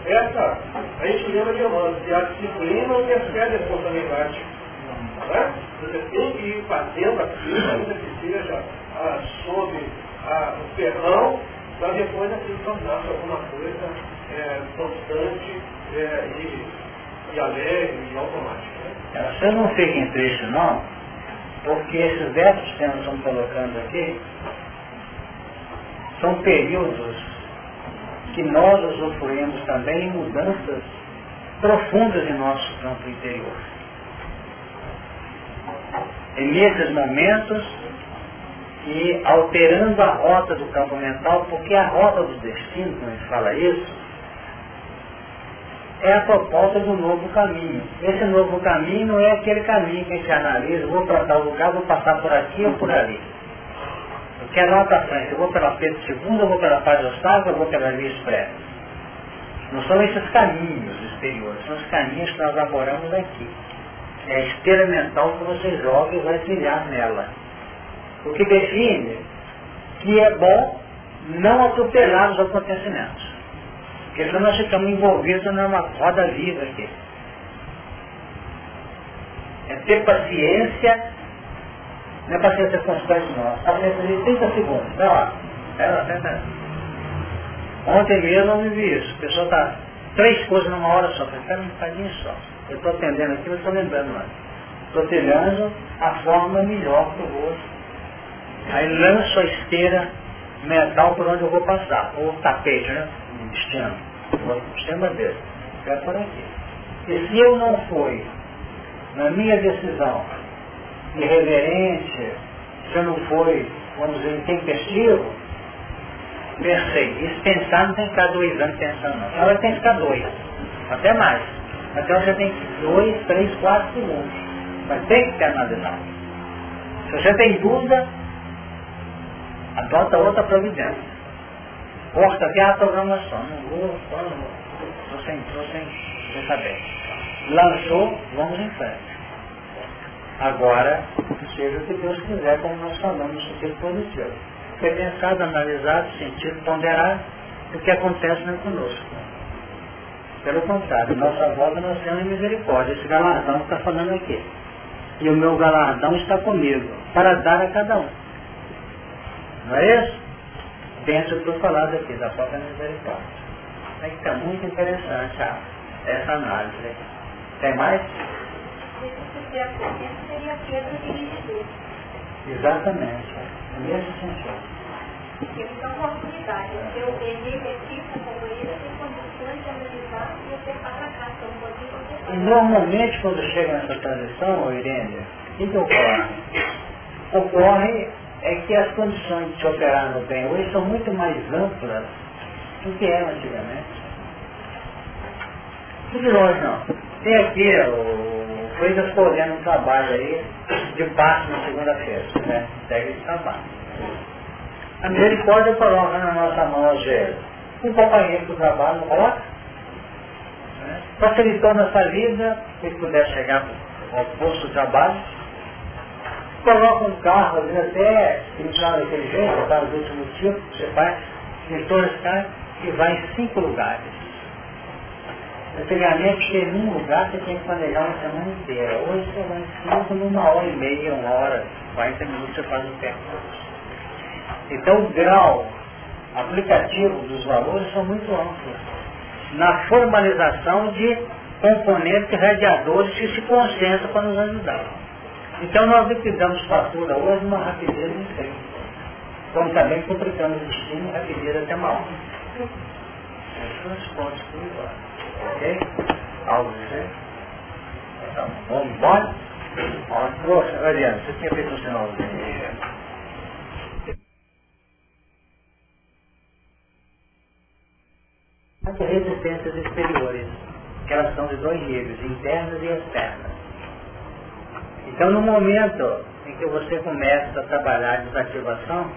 S5: essa, a gente lembra de Emmanuel, que a disciplina excede a espontaneidade. Né? Você tem que ir fazendo aquilo, ainda que seja ah, sob ah, o ferrão, para depois aquilo tornar-se alguma coisa é, constante é, e, e, alegre e automática. Né?
S1: Você não fica em triste não, porque esses versos que nós estamos colocando aqui são períodos que nós usufruímos também em mudanças profundas em nosso campo interior. E nesses momentos, e alterando a rota do campo mental, porque a rota do destino, quando a gente fala isso, é a proposta do novo caminho. Esse novo caminho não é aquele caminho que a gente analisa, vou para tal lugar, vou passar por aqui ou por ali. Eu quero lá para frente, eu vou pela Pedro II, eu vou pela Paz Ostável, eu vou pela Via Expressa. Não são esses caminhos exteriores, são os caminhos que nós elaboramos aqui. É a esteira mental que você joga e vai trilhar nela. O que define que é bom não atropelar os acontecimentos. Porque senão nós ficamos envolvidos numa roda viva aqui. É ter paciência, não é paciência constante não. Paciência de 30 segundos. Vai lá. Pera, pera, Ontem mesmo eu vivi isso. A pessoa está três coisas numa hora só. Espera um bocadinho só. Eu estou atendendo aqui, mas estou lembrando mais. Estou trilhando a forma melhor que eu vou. Aí lanço a esteira metal por onde eu vou passar. Ou tapete, né? Destino. O sistema dele. É por aqui. E se eu não fui, na minha decisão, irreverente, se eu não foi, vamos dizer, intempestivo, pensei. Isso pensar não tem que ficar dois anos pensando, não. Ela tem que ficar dois. Até mais. Então você tem dois, três, quatro segundos. Mas tem que ter analisado. Se você tem dúvida, adota outra providência. Corta até a programação. Não vou, estou sem, estou sem, sem saber. Lançou, vamos em frente. Agora, seja o que Deus quiser, como nós falamos no sentido positivo. Ser pensado, analisado, sentido, ponderado o que acontece não é conosco. Pelo contrário, nossa volta nós temos misericórdia. Esse galardão está falando aqui. E o meu galardão está comigo, para dar a cada um. Não é isso? Dentro do falado aqui, da própria misericórdia. É que está muito interessante ah, essa análise. Tem mais? Exatamente. Nesse sentido.
S2: Porque dão oportunidade. Eu ele repita como ele tem condições de analisar e acertar para cá.
S1: E normalmente quando chega nessa transição, Irene, o que, que ocorre? Ocorre é que as condições de se operar no bem hoje são muito mais amplas do que eram antigamente. De longe não. Tem aqui o Freitas Correndo um trabalho aí de passo na segunda-feira, né? Segue esse trabalho. A misericórdia coloca na nossa mão às vezes um companheiro do trabalho, não coloca? Né? Facilitou nossa vida, se ele puder chegar ao posto de trabalho, coloca um carro, às vezes até daquele jeito, para os últimos tipos, você faz, pintou esse carro e vai em cinco lugares. Antigamente, ter num lugar você tinha que planejar uma semana inteira. Hoje você vai em cinco, numa hora e meia, uma hora, 40 minutos você faz o tempo. Então o grau aplicativo dos valores são muito amplos. Na formalização de componentes radiadores que se concentram para nos ajudar. Então nós liquidamos fatura hoje uma rapidez incrível. Como também complicamos o destino rapidez até são os pontos por. Ok? Algo? Então, vamos embora? Poxa, Adriano, você tinha feito um sinalzinho. As resistências exteriores, que elas são de dois níveis, internas e externas. Então, no momento em que você começa a trabalhar a desativação,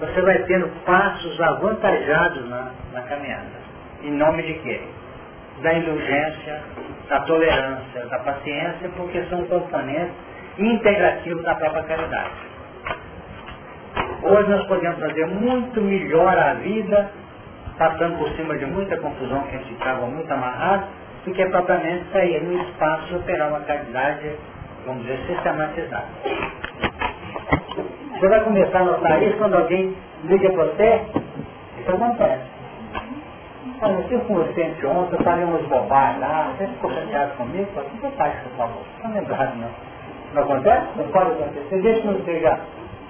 S1: você vai tendo passos avantajados na, na caminhada. Em nome de quê? Da indulgência, da tolerância, da paciência, porque são componentes integrativos da própria caridade. Hoje nós podemos fazer muito melhor a vida, passando por cima de muita confusão que a gente ficava muito amarrado, do que propriamente sair no espaço e operar uma caridade, vamos dizer, sistematizada. Você vai começar a notar isso quando alguém liga para você, isso acontece. Olha, eu tive com você ontem, eu falei umas bobagens lá, você ficou chateado comigo, falei, que bobagem que você falou? Não lembrado não. Não acontece? Não pode acontecer. Desde que não seja,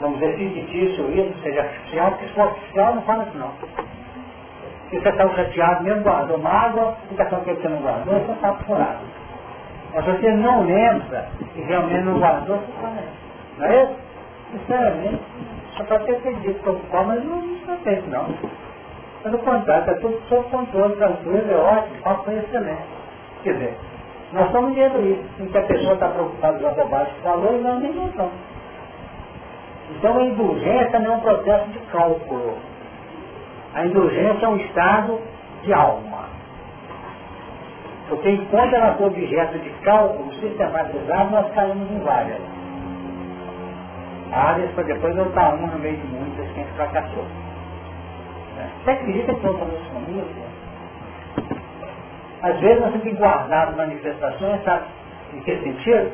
S1: vamos dizer, fictício isso, seja artificial, porque se for artificial não fala assim não. Se você está chateado, mesmo guardou mágoa, fica que você não guardou, você está furado. Mas você não lembra e realmente não guardou, você está. Não é isso? Sinceramente, só para ter pedido como qual, mas não, não fez não. Pelo contrário, está tudo sob controle, tranquilo, é ótimo, foi excelente. Quer dizer, nós estamos vendo isso, em que a pessoa está preocupada com a bobagem que falou e nós nem não Então a indulgência não é um processo de cálculo. A indulgência é um estado de alma. Porque enquanto ela for objeto de cálculo sistematizado, nós caímos em várias. Áreas para depois voltar uma no meio de muitas que a gente fracassou. Você acredita que eu isso comigo? Às vezes nós temos que guardar manifestações, sabe? Em que sentido?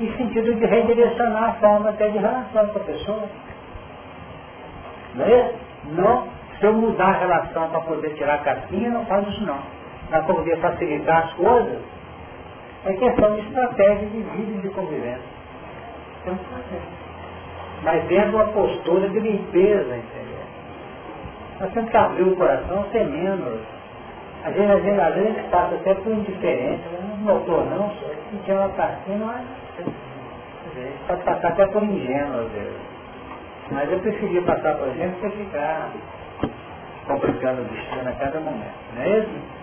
S1: Em sentido de redirecionar a forma até de relação com a pessoa. Não é? Não se eu mudar a relação para poder tirar a casquinha, não faz isso não. Para poder facilitar as coisas, é questão de estratégia de vida e de convivência. Que fazer. Mas dentro de uma postura de limpeza interior. Nós temos que abrir o coração, ser menos. A gente, às vezes, às vezes passa até por indiferença, não notou não, se tinha uma casquinha, não é. Pode passar até por ingênuo às vezes. Mas eu preferia passar por exemplo que ficar complicando o destino a cada momento. Não é isso?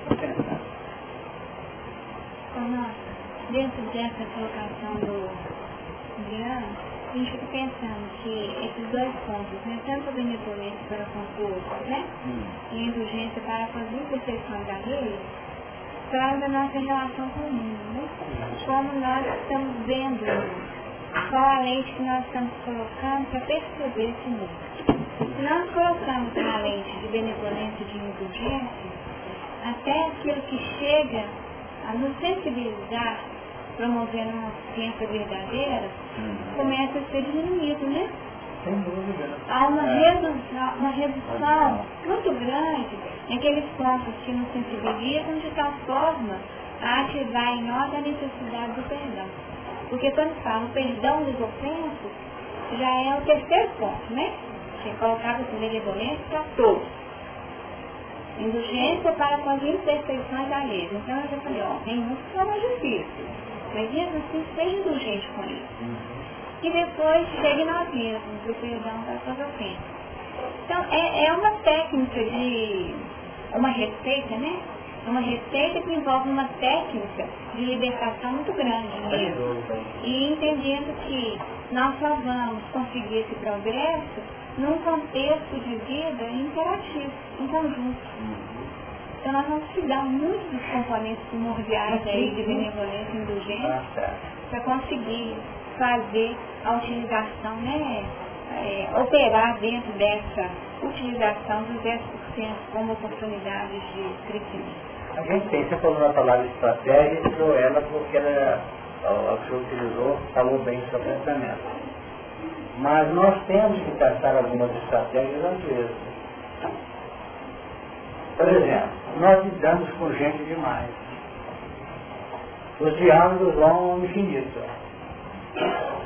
S2: dentro dessa colocação do Adriano, a gente fica pensando que esses dois pontos, né, tanto a benevolência para com o outro, né, hum. e a indulgência para com as imperfeições alheias, falam da nossa relação com o mundo, né? Como nós estamos vendo qual a lente que nós estamos colocando para perceber esse mundo. Se nós colocamos uma lente de benevolência e de indulgência, até aquilo que chega a nos sensibilizar, promovendo uma ciência verdadeira, uhum. começa a ser diminuído, né?
S1: Sem dúvida.
S2: Há uma, é. redução, uma redução muito grande naqueles pontos que nos sensibilizam de tal forma a ativar em nós a necessidade do perdão. Porque quando fala o perdão dos ofensos, já é o terceiro ponto, né? Que colocava a benevolência para todos. Indulgência para com as imperfeições alheias. Então eu já falei, ó, tem uns que são mais difíceis. Mas mesmo assim, seja indulgente com isso. E depois chegue nós mesmos, o perdão para suas ofensas. Então, é, é uma técnica de, uma receita, né? É uma receita que envolve uma técnica de libertação muito grande mesmo. E entendendo que nós só vamos conseguir esse progresso num contexto de vida interativo, em conjunto. Então nós vamos cuidar muito dos componentes primordiais aí de benevolência e indulgência para conseguir fazer a utilização, né, é, operar dentro dessa utilização dos 10% como oportunidades de crescimento.
S1: A gente tem, você falou na palavra estratégia e tirou ela porque ela, a que você utilizou, falou bem do seu pensamento. Mas nós temos que traçar algumas estratégias às vezes. Por exemplo, nós lidamos com gente demais. Os diálogos vão ao infinito.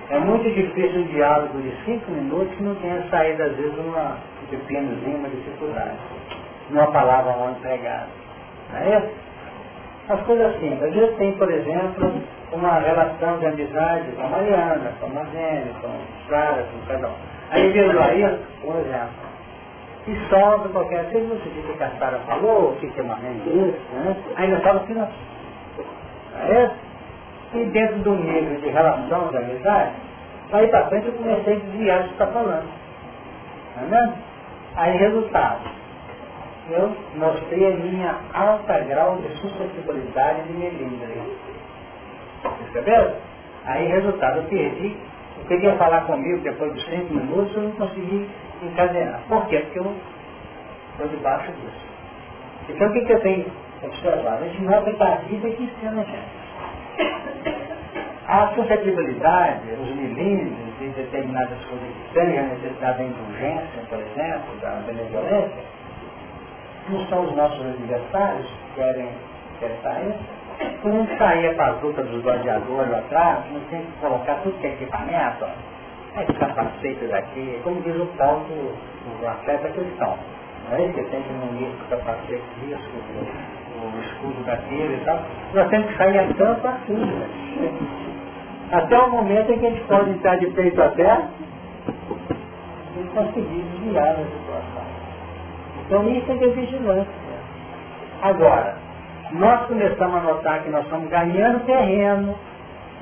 S1: É muito difícil um diálogo de cinco minutos que não tenha saído, às vezes, uma pepinozinha, uma dificuldade. Uma palavra mal empregada. Não é isso? As coisas simples. Às vezes tem, por exemplo, uma relação de amizade com a Mariana, com a Marlene, com o Sara, com cada um. Aí vem o Laís, por exemplo. E solta qualquer coisa, não sei o que a Sara falou, o que que a Marlene disse, né? Ainda fala assim, não. É? E dentro do nível de relação, de amizade, aí para frente eu comecei a desviar do que está falando. Tá vendo? Aí resultado. Eu mostrei a minha alta grau de suscetibilidade de melindre. Percebeu? Aí resultado, eu perdi. Eu queria falar comigo depois dos cinco minutos, eu não consegui encadenar. Por quê? Porque eu estou debaixo disso. Então o que, que eu tenho observado? A gente nota que a vida que ensina a gente. A suscetibilidade, os milímetros de determinadas coisas que têm a necessidade da indulgência, por exemplo, da benevolência, não são os nossos adversários que querem acertar isso. Quando saía para as lutas dos gladiadores lá atrás, não tem que colocar tudo que é equipamento, ó. é de capacete daqui, como diz o Paulo do, atleta cristão. Não é que tem que munir com o capacete disso, o, o escudo daquele e tal. Nós temos que sair a tampa tudo. Até o momento em que a gente pode entrar de peito aberto e conseguir desviar a situação. Então isso é é vigilância. Agora, nós começamos a notar que nós estamos ganhando terreno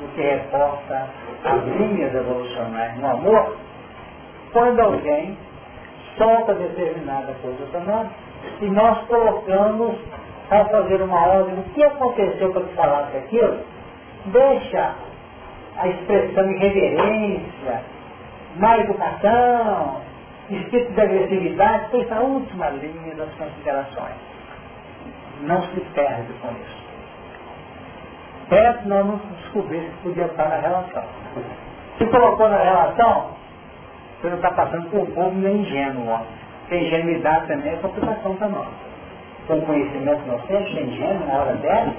S1: no que reporta as linhas evolucionais no amor, quando alguém solta determinada coisa para nós e nós colocamos ao fazer uma ordem, o que aconteceu para te falar aquilo, deixa a expressão de reverência, má educação, espírito de agressividade, foi essa última linha das considerações. Não se perde com isso. Perto nós não descobrimos que podia estar na relação. Se colocou na relação, você não está passando por um povo nem ingênuo. Porque ingenuidade também é complicação para nós. Com conhecimento inocente, ingênuo, na hora dessa,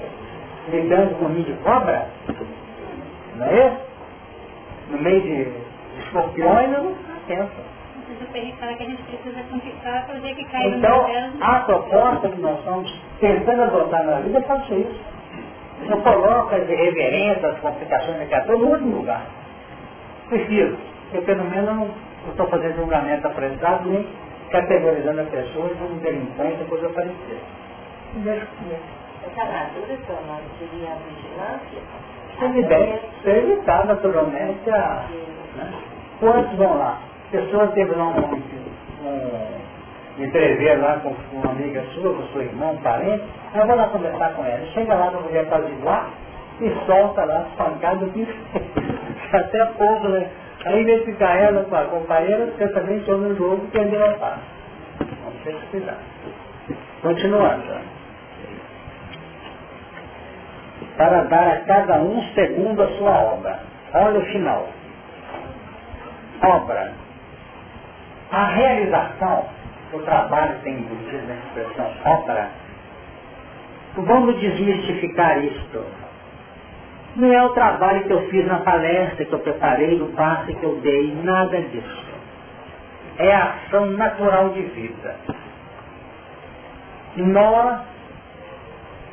S1: lidando com ninho de cobra, não é isso? No meio de escorpiões, eu não penso.
S2: Fala que a gente precisa conquistar para ver que cai
S1: Então, a proposta que nós estamos tentando adotar na vida é fazer isso. Não coloca as irreverências, as complicações da criatura no último lugar. Preciso, porque pelo menos eu não estou fazendo julgamento aprendizado nem categorizando a pessoa como delinquente ou coisa parecida. Deixa comigo.
S6: Essa natura, seu nome, seria a vigilância?
S1: Para evitar naturalmente a. Né? Quantos vão lá? Pessoa teve lá um, um entrever lá com uma amiga sua, com seu irmão, um parente, eu vou lá conversar com ela. Chega lá na mulher para igual e solta lá as pancadas que até pouco, né? Aí vem ficar ela com a companheira, porque também estou no jogo, perdeu a paz. Vamos ter que cuidar. Continuando para dar a cada um segundo a sua obra. Olha o final. Obra. A realização do trabalho tem embutido na expressão obra. Vamos desmistificar isto. Não é o trabalho que eu fiz na palestra, que eu preparei, no passe que eu dei, nada disso. É a ação natural de vida. Nós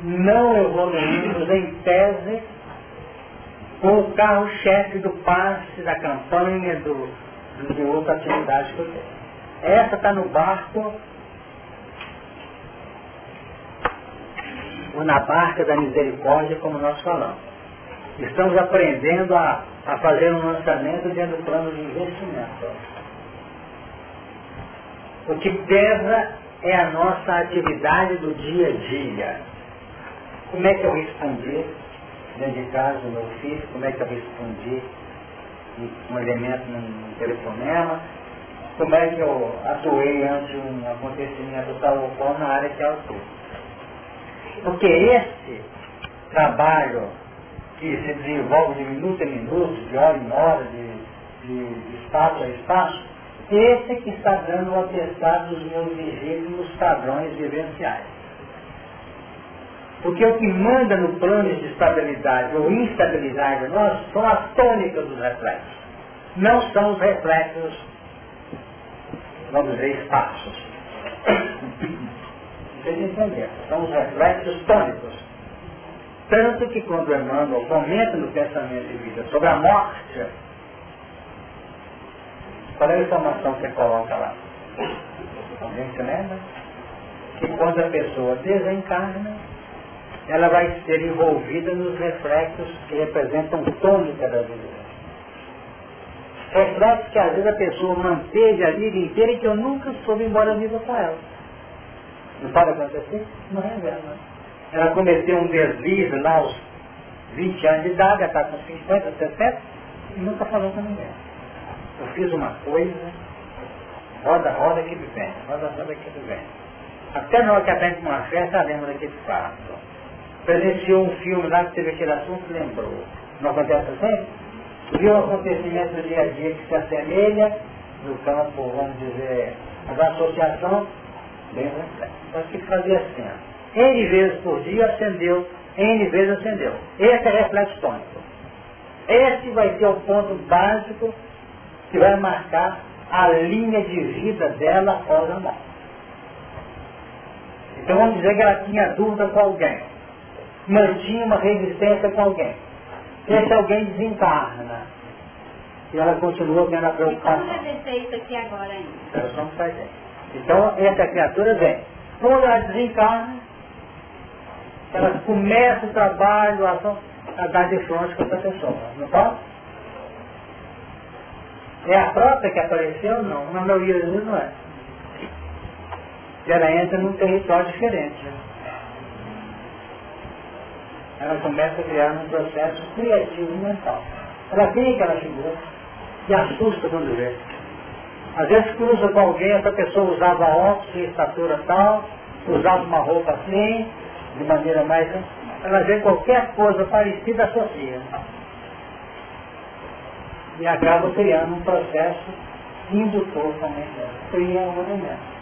S1: não evoluímos em tese com o carro-chefe do passe, da campanha, do, do, de outra atividade que eu tenho. Essa está no barco estamos na barca da misericórdia, como nós falamos. Estamos aprendendo a, a fazer um lançamento dentro do plano de investimento. O que pesa é a nossa atividade do dia a dia. Como é que eu respondi dentro de casa do meu filho? Como é que eu respondi um elemento num telefonema? Como é que eu atuei ante um acontecimento tal ou qual na área que eu atuo? Porque esse trabalho que se desenvolve de minuto em minuto, de hora em hora, de, de, de espaço a espaço, esse é que está dando o atestado dos meus legítimos padrões vivenciais. Porque o que manda no plano de estabilidade ou instabilidade nós são as tônicas dos reflexos. Não são os reflexos, vamos dizer, espaços. Vocês entenderam? São os reflexos tônicos. Tanto que quando Emmanuel comenta no pensamento de vida sobre a morte, qual é a informação que você coloca lá? Alguém se lembra? Que quando a pessoa desencarna, ela vai ser envolvida nos reflexos que representam tônica da vida. Reflexos que às vezes a pessoa manteve a vida inteira e que eu nunca soube embora viva com ela. Não pode acontecer? Não é verdade. Ela cometeu um deslize lá aos 20 anos de idade, está com 50, 60, e nunca falou com ninguém. Eu fiz uma coisa, roda, roda que me vem, roda, roda que me vem. Até na hora que atende uma festa, lembra daquele fato. Presenciou um filme lá que teve aquele assunto, lembrou. Não acontece assim? Viu um acontecimento do dia a dia que se assemelha no campo, vamos dizer, da associação, bem reflexo. Então que fazer assim. N vezes por dia acendeu, N vezes acendeu. Esse é reflexo tônico. Esse vai ser o ponto básico que vai marcar a linha de vida dela após a. Então vamos dizer que ela tinha dúvida com alguém, mantinha uma resistência com alguém. Esse alguém desencarna. E ela continua tendo a preocupação.
S2: Vai ser isso aqui agora ainda?
S1: Ela só não faz Então essa criatura vem. Quando ela desencarna, ela começa o trabalho, a, ação, a dar de frente com essa pessoa. Não pode? É a própria que apareceu? Não. Na maioria das vezes não é. E ela entra num território diferente. Ela começa a criar um processo criativo mental. Ela tem aquela figura e assusta quando vê. Às vezes cruza com alguém, essa pessoa usava óculos estatura tal, usava uma roupa assim, de maneira mais... Ela vê qualquer coisa parecida associa e acaba criando um processo indutor também dela. Cria um movimento.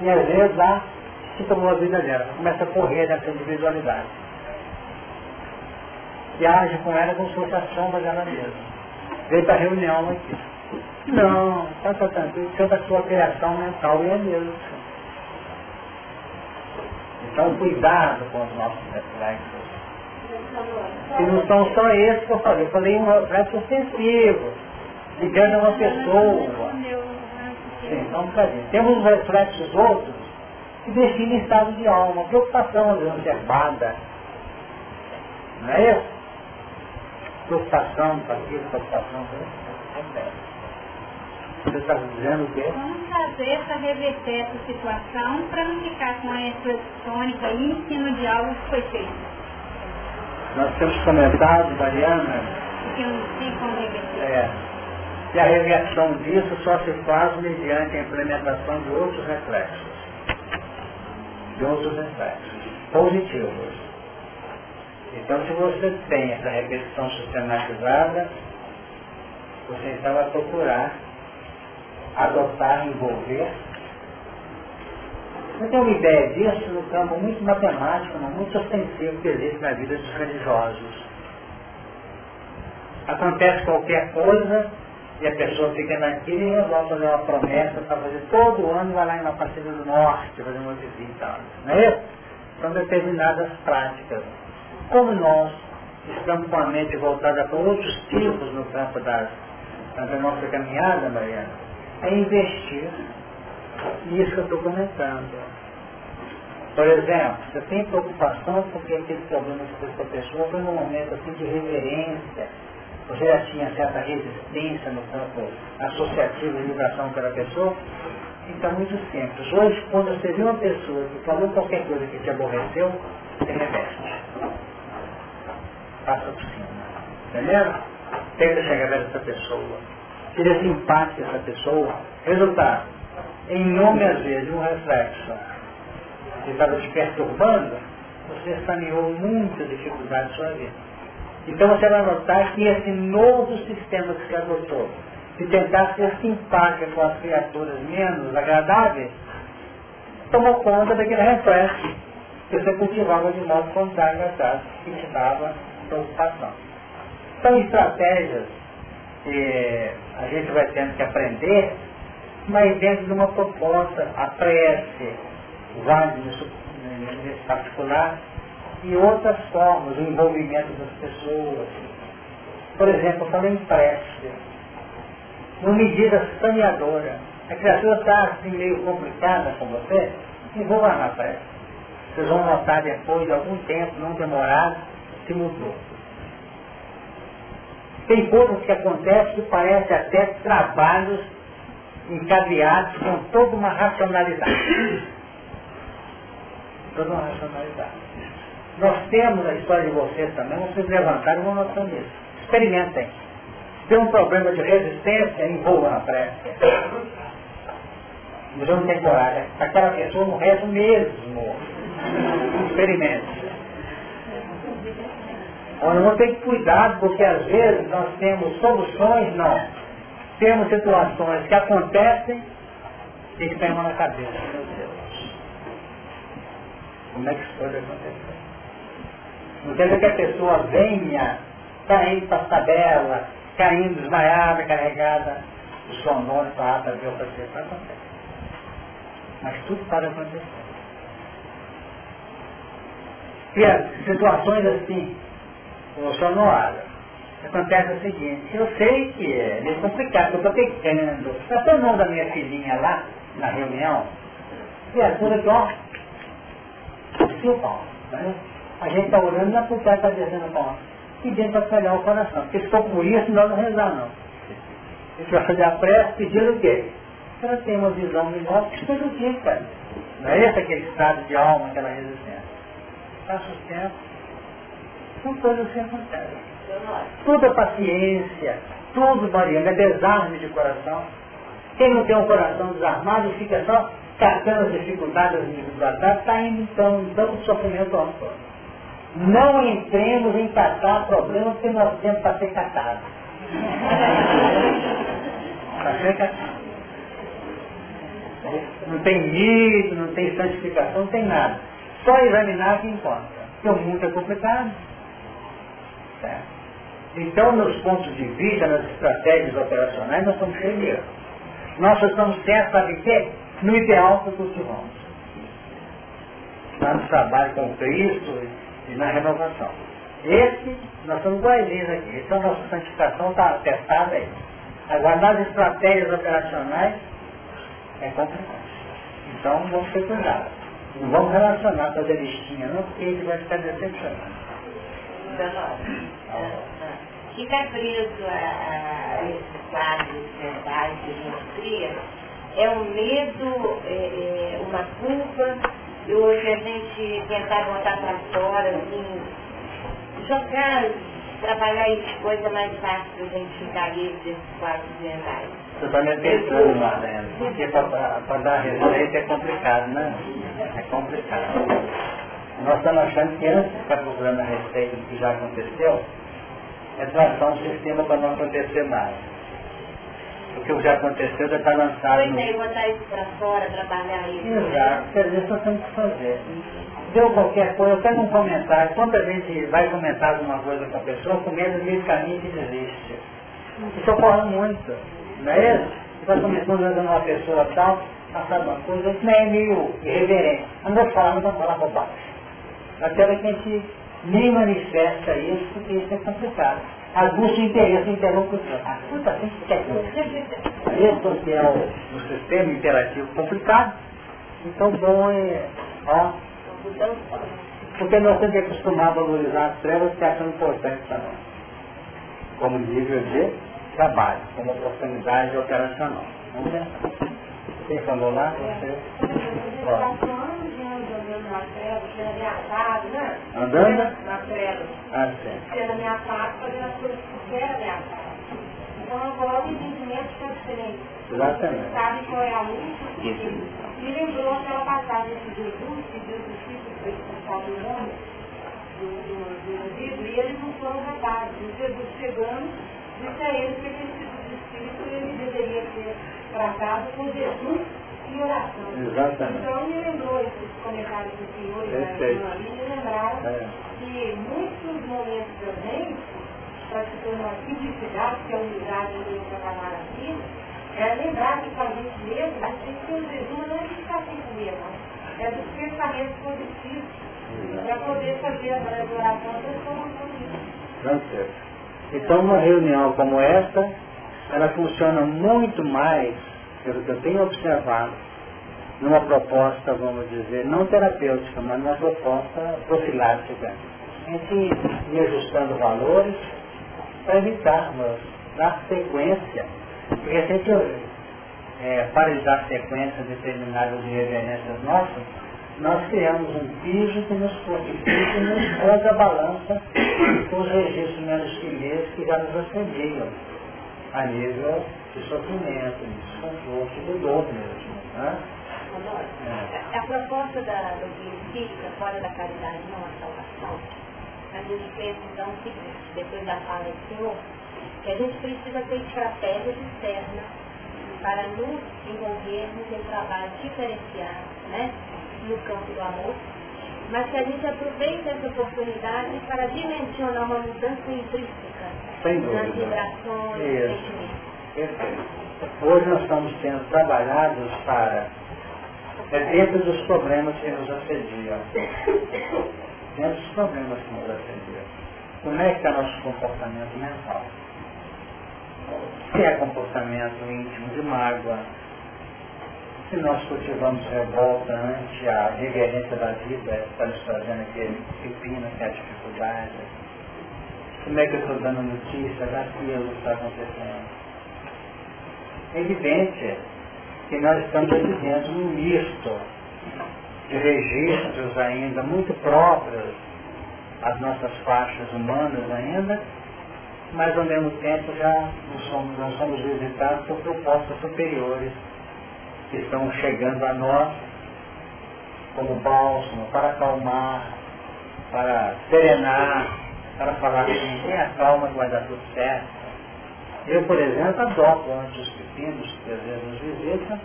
S1: E às vezes lá se tomou a vida dela, começa a correr dessa individualidade. E age com ela como se fosse a sombra dela mesma. Veio para a reunião aqui. Não, está tranquilo, isso é da sua criação mental e é mesmo. Então cuidado com os nossos reflexos e não são só esses que eu falei. Eu falei um reflexo ofensivo, ligando a uma pessoa. Sim, então, um. Temos reflexos outros que definem estado de alma, preocupação exacerbada. Não é isso? Preocupação, aquilo, preocupação, você está dizendo o quê?
S2: Vamos fazer para reverter essa situação para não ficar com essa tônica aí em cima de algo que foi feito.
S1: Nós temos comentado, Mariana, é, que a reversão disso só se faz mediante a implementação de outros reflexos. De outros reflexos positivos. Então, se você tem essa repetição sistematizada, você então vai procurar adotar, envolver eu tenho uma ideia disso no campo muito matemático, muito ostensivo que existe na vida dos religiosos. Acontece qualquer coisa e a pessoa fica naquilo e resolve fazer uma promessa para fazer todo ano, vai lá em uma partida do norte, fazer uma visita. Não é isso? São determinadas práticas. Como nós estamos com a mente voltada para outros tipos no campo das, da nossa caminhada, Mariana, é investir isso que eu estou comentando. Por exemplo, você tem preocupação porque aquele problema que essa pessoa foi num momento assim de reverência, você já tinha certa resistência no campo associativo de ligação com aquela pessoa, então muito simples. Hoje, quando você vê uma pessoa que falou qualquer coisa que te aborreceu, você reveste. Passa por cima. Entendeu? Tenta chegar dessa pessoa. Seja simpática essa pessoa. Resultado, em nome às vezes um reflexo que estava te perturbando, você saneou muita dificuldade na sua vida. Então você vai notar que esse novo sistema que você adotou, de tentar ser simpática com as criaturas menos agradáveis, tomou conta daquele reflexo que você cultivava de modo contrário atrás, que te dava preocupação. São estratégias que a gente vai tendo que aprender, mas dentro de uma proposta, a prece, vale nesse particular, e outras formas, o envolvimento das pessoas. Por exemplo, eu falei em prece, uma medida saneadora. A criatura está assim meio complicada com você, envolva na prece. Vocês vão notar depois de algum tempo, não demorado, se mudou. Tem coisas que acontecem que parecem até trabalhos encadeados com toda uma racionalidade. toda uma racionalidade. Nós temos a história de vocês também, vocês levantaram uma noção disso. Experimentem. Se tem um problema de resistência, envolva na prece. Tenho coragem. Aquela pessoa não reza mesmo. Experimente. Nós vamos ter que cuidar, porque às vezes nós temos soluções, não. Temos situações que acontecem e que tem uma na cabeça, meu Deus. Como é que isso pode acontecer? Não quer dizer que a pessoa venha caindo para a tabela, caindo desmaiada, carregada, o sonoro para a para ver o que acontece. Mas tudo pode acontecer. E as situações assim, o sonoro, acontece o seguinte, eu sei que é meio complicado, eu estou pecando. Está todo mundo da minha filhinha lá, na reunião, criatura que, ó, o pau, né? A gente está orando, é porque ela está descendo pau. E dentro para olhar o coração. Porque se for por isso, nós não rezar não. A gente vai fazer a prece pedindo o quê? Que ela tenha uma visão melhor que prejudica. Não é esse aquele estado de alma, aquela resistência. Passa o tempo, são acontecem. Tudo é paciência, tudo variando, é desarme de coração. Quem não tem um coração desarmado fica só catando as dificuldades, as dificuldades, está indo então, então o sofrimento amplo. Não entremos em catar problemas que nós temos para ser catados. para ser. Não tem mito, não tem santificação, não tem nada. Só examinar que encontra. Porque o mundo é complicado. Então, nos pontos de vista, nas estratégias operacionais, nós estamos cheios de erros. Nós estamos certos, sabe quê? No ideal que cultivamos. Lá no trabalho com Cristo e na renovação. Esse, nós somos guardiões aqui. Então, nossa santificação está atestada aí. Agora, nas estratégias operacionais, é complicado. Então, vamos ter cuidado. Não vamos relacionar com a listinha, não, porque ele vai ficar decepcionado.
S6: Ficar preso a, a esses quadros mentais que a gente cria é um medo, é, é uma culpa, e hoje a gente tentar botar para fora, assim, jogar, trabalhar isso, coisa mais fácil a gente ficar livre desses quadros mentais.
S1: Você está me pensando, Marlene, porque para dar receita é complicado, né? É complicado. Nós estamos achando que antes de ficar procurando a receita do que já aconteceu, é traçar um sistema para não acontecer mais. O que já aconteceu já está lançado.
S6: Pois é, botar isso para fora, trabalhar isso.
S1: Exato, quer dizer, só temos que fazer. Deu qualquer coisa, eu pego um comentário, quanta gente vai comentar alguma coisa com a pessoa, com medo meio caminho que desiste. Isso ocorre muito, não é isso? Você está começando andando uma pessoa tal, passar uma coisa, isso não é meio irreverente. Não vou falar, não vou falar bobagem. Até que a gente nem manifesta isso, porque isso é complicado. Aguça o interesse interlocutor. Ah, puta, tem que quer Esse é o, o sistema interativo complicado, então bom é, ó, Porque nós temos que acostumar a valorizar as trevas que acham importantes para nós. Como nível de trabalho, como oportunidade operacional. Vamos ver. Quem falou lá? Você? Andando?
S6: Na treva.
S1: Ah, sim.
S6: Sendo ameaçado, fazendo as coisas que eram ameaçadas. Então agora o entendimento está diferente.
S1: Exatamente.
S6: Sabe qual é a luz? Me lembrou aquela passagem de Jesus, que Deus discípulos foi expulsado do mundo, do, do, do indivíduo, e eles não foram levados. E Jesus chegando, disse a eles que aquele tipo de espírito ele deveria ser tratado com Jesus oração.
S1: Exatamente.
S6: Então me lembrou esses comentários do Senhor e da me lembraram
S1: É.
S6: que muitos momentos da gente, para se tornar simplicidade, que a unidade de trabalhar vida, é lembrar que com a gente mesmo, a gente tem um jejum não é de ficar comer, não. É dos pensamentos positivos. Para poder fazer a a oração da transformação disso.
S1: Sei. Então uma reunião como esta, ela funciona muito mais, pelo que eu tenho observado, numa proposta, vamos dizer, não terapêutica, mas numa proposta profilática. A gente ir ajustando valores para evitarmos dar sequência. Porque se a gente é, para de dar sequência a determinadas irreverências nossas, nós criamos um piso que nos fortifica e nos contrabalança com os registros menos felizes que já nos assediam a nível de sofrimento, de desconforto, de dor mesmo. Né?
S2: A proposta da, do espírita, fora da caridade, não a salvação, a gente pensa então o seguinte, depois da fala do Senhor, que a gente precisa ter estratégias externas para nos envolvermos em trabalhos diferenciados, né, no campo do amor, mas que a gente aproveite essa oportunidade para dimensionar uma mudança intrínseca
S1: Sem
S2: nas vibrações, nos sentimentos.
S1: Perfeito. Hoje nós estamos sendo trabalhados para, é dentro dos problemas que nos assediam, dentro dos problemas que nos assediam, como é que está nosso comportamento mental? Se é comportamento íntimo de mágoa, se nós cultivamos revolta ante a reverência da vida, está nos trazendo aquele pepino, que é dificuldade, como é que eu estou dando notícia daquilo que está acontecendo? É evidente que nós estamos de um misto de registros ainda muito próprios às nossas faixas humanas ainda, mas ao mesmo tempo já nós somos, nós somos visitados por propostas superiores que estão chegando a nós como bálsamo para acalmar, para serenar, para falar assim, tenha calma que vai dar tudo certo. Eu, por exemplo, adoto ante os pepinos que às vezes nos visitam,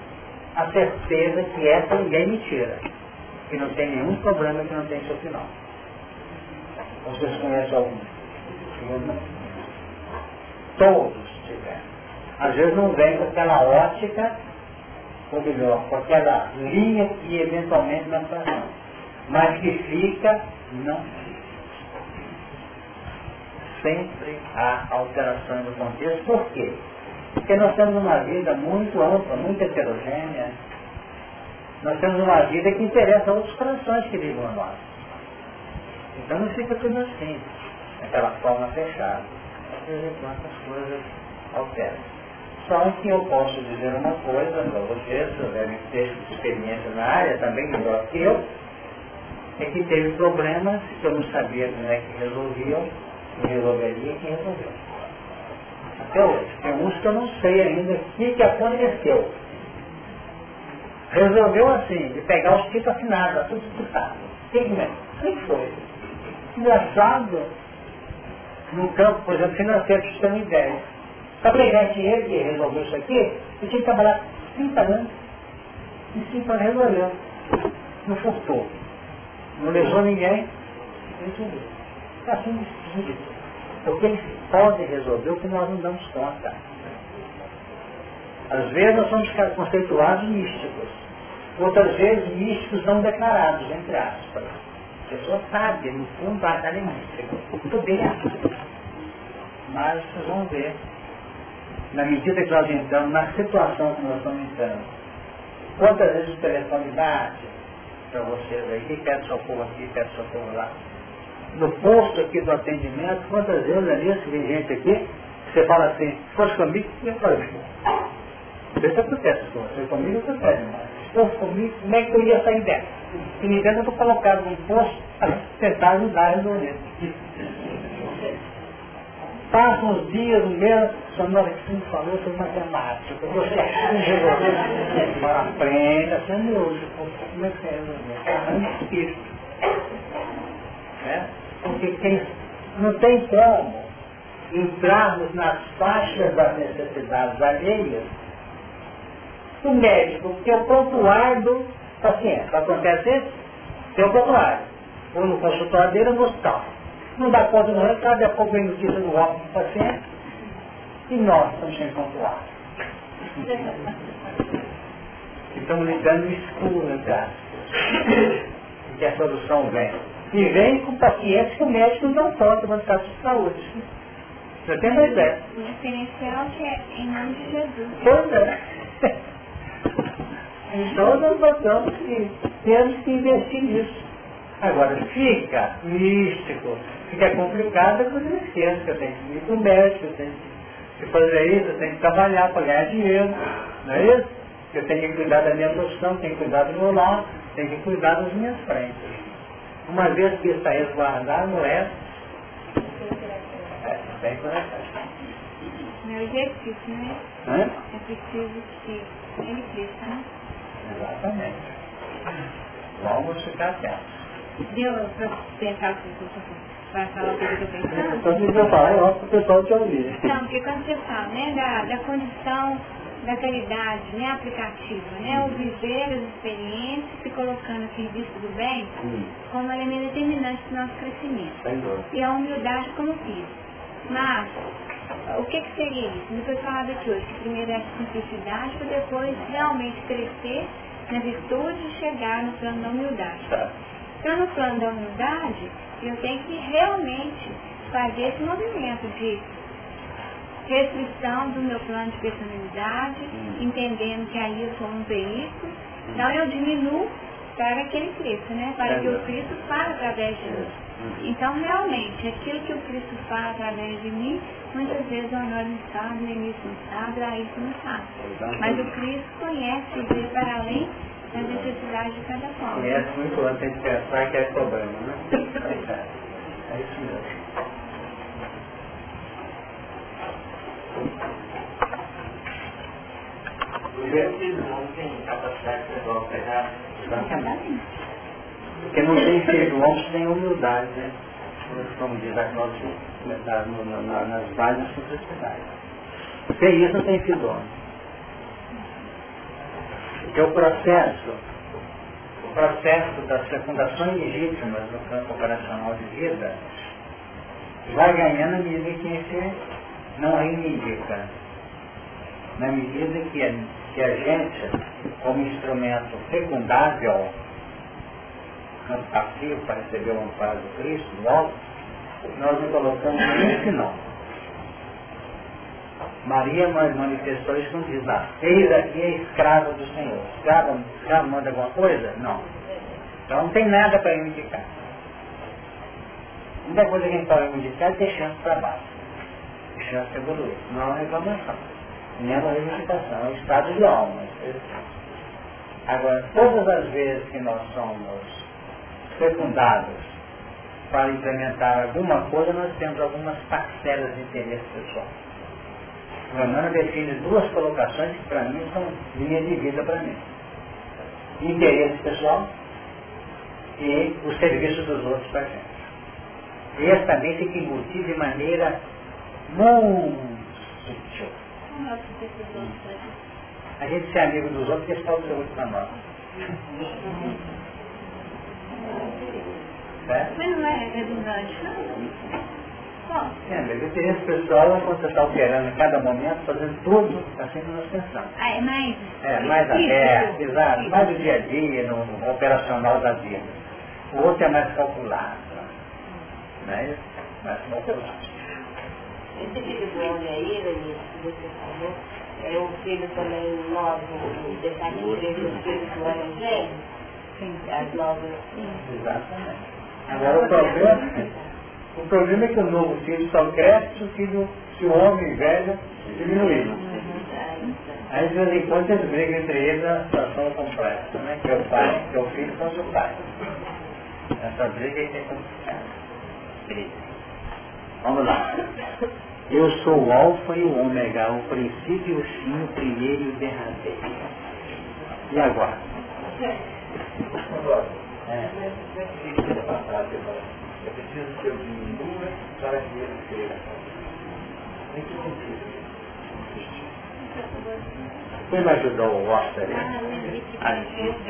S1: a certeza que essa ninguém me tira. Que não tem nenhum problema que não tem seu final. Vocês conhecem algum? Todos tiveram. Às vezes não vem com aquela ótica, ou melhor, com aquela linha que eventualmente está não. Mas que fica, não fica sempre há alterações do contexto. Por quê? Porque nós temos uma vida muito ampla, muito heterogênea. Nós temos uma vida que interessa a outros corações que ligam a nós. Então não fica tudo assim, aquela forma fechada. Às as coisas alteram. Só que eu posso dizer uma coisa para vocês, que devem ter experiência na área também melhor que eu, é que teve problemas que eu não sabia como é que resolviam, e resolveria quem resolveu. Hoje. Tem uns que eu não sei ainda o que, que aconteceu. Resolveu assim, de pegar os tipos afinados, tudo disputado. Pigmento. Quem foi? Engraçado, no campo, por exemplo, financeiro, que tem uma ideia. Para pegar dinheiro que resolveu isso aqui, eu tinha que trabalhar 30 anos. E 5 anos resolveu. Não furtou. Não lesou ninguém. Resolveu. Está assim. Porque eles podem resolver o que nós não damos conta. Às vezes nós somos conceituados místicos. Outras vezes místicos não declarados, entre aspas. A pessoa sabe, no fundo, ela é mística. Muito bem aqui. Mas vocês vão ver. Na medida que nós entramos, na situação que nós estamos entrando, quantas vezes o telefone bate, para vocês aí, pede socorro aqui, pede socorro lá. No posto aqui do atendimento, quantas vezes ali, se vem gente aqui, você fala assim, se fosse comigo, eu falei, isso acontece com você, comigo acontece mais. Se fosse comigo, como é que eu ia sair dessa? E me dentro eu estou colocado num posto para tentar ajudar a resolver. Passam os dias, um mês, só na hora que você me falou sobre matemática, eu gosto de resolver para frente, assim, meu, como é que é resolver? É um espírito. Né? Porque quem não tem como entrarmos nas faixas das necessidades alheias o médico, que é o prontuário do paciente. Acontece isso? Tem o prontuário. Ou no consultório dele ou no hospital. Não dá conta no recado, daqui a pouco vem notícia do óbito do paciente e nós estamos sem prontuário. Estamos lidando no escuro, cara. E que a solução vem. E vem com pacientes que o médico não pode levantar de saúde. Você tem uma ideia?
S2: O diferencial que é em nome de Jesus.
S1: Pois é. Então nós notamos que temos que investir nisso. Agora, fica místico, fica complicado quando eu esqueço que eu tenho que ir para o médico, eu tenho que fazer isso, eu tenho que trabalhar para ganhar dinheiro, não é isso? Eu tenho que cuidar da minha profissão, tenho que cuidar do meu lar, tenho que cuidar das minhas frentes. Uma vez que está resguardado, não é? É, bem correto.
S2: Meu exercício, né?
S1: Hã?
S2: É preciso que ele cresça, né?
S1: Exatamente. Vamos ficar atentos.
S2: Deu para pensar o que eu estou para falar o que eu estou pensando?
S1: Então, se eu falar, é óbvio para o pessoal te ouvir.
S2: Não, porque quando você fala, né, da, da condição da caridade, né, aplicativa, né, o viver as experiências se colocando a serviço do bem
S1: Hum,
S2: como elemento determinante do nosso crescimento. E a humildade como piso. Mas, o que, que seria isso? Não foi falado aqui hoje, que primeiro é a simplicidade para depois realmente crescer na virtude e chegar no plano da humildade.
S1: Tá.
S2: Então, no plano da humildade, eu tenho que realmente fazer esse movimento de restrição do meu plano de personalidade, entendendo que aí eu sou um veículo. Então, eu diminuo para que ele cresça, né? Para que o Cristo fale através de mim. Então, realmente, aquilo que o Cristo fala através de mim, muitas vezes o Honório não sabe, o Enício não sabe, a Raíssa não sabe. Mas o Cristo conhece e vê para além das necessidades de cada forma.
S1: Conhece muito antes de pensar que é problema, né? É isso mesmo.
S3: Esses não têm capacidade de resolver errado.
S2: Exatamente.
S1: Porque não tem filho homem sem humildade, né? Como diz a na, nas da simplicidade. Sem isso não tem filho homem. Porque o processo, o processo das fecundações legítimas no campo operacional de vida vai ganhando medida que não reivindica. Na medida que a, que a gente, como instrumento fecundável, passivo para receber o amparo do Cristo, alto, nós não colocamos nem não. Maria manifestou isso não diz lá. Eis aqui a escrava do Senhor. Escrava, escrava manda alguma coisa? Não. Então não tem nada para indicar. A única coisa que a gente pode indicar é chance para baixo. Chance de evoluir. Não é uma reclamação. Nem uma reivindicação. É um estado de alma. Agora, todas as vezes que nós somos fecundados para implementar alguma coisa, nós temos algumas parcelas de interesse pessoal. O Emmanuel define duas colocações que para mim são linha de vida para mim. Interesse pessoal e o serviço dos outros para a gente. Esse também tem que embutir de maneira muito
S2: é o?
S1: A gente ser amigo dos outros e eles falam saúde para nós. Certo?
S2: Mas não é redundante, não. Bom,
S1: É, mas o interesse pessoal é quando você está operando a cada momento, fazendo tudo assim que nós pensamos.
S2: ah, é mais...
S1: É, mais aberto, exato, mais do dia a dia, no, no operacional da vida. O outro é mais calculado. Não é isso? Mais calculado.
S6: Esse filho do homem aí, Lenise, que você falou, é um filho também novo igreja, o filho do evangelho. Sim, as novas.
S1: Exatamente. Agora o problema, o problema é que o novo filho só cresce se o filho, se o homem velho diminuir. Aí de vez em quando eles brigam entre eles na situação completa, né? Que é o pai, que é o filho contra o pai. Essa briga aí tem complicada. Vamos lá. Eu sou o alfa e o ômega, o princípio e o fim, o primeiro e o derradeiro. E agora? É.
S4: É preciso que eu diminua para que ele cresça. Em que sentido?
S1: Quem me ajudou o Oscar?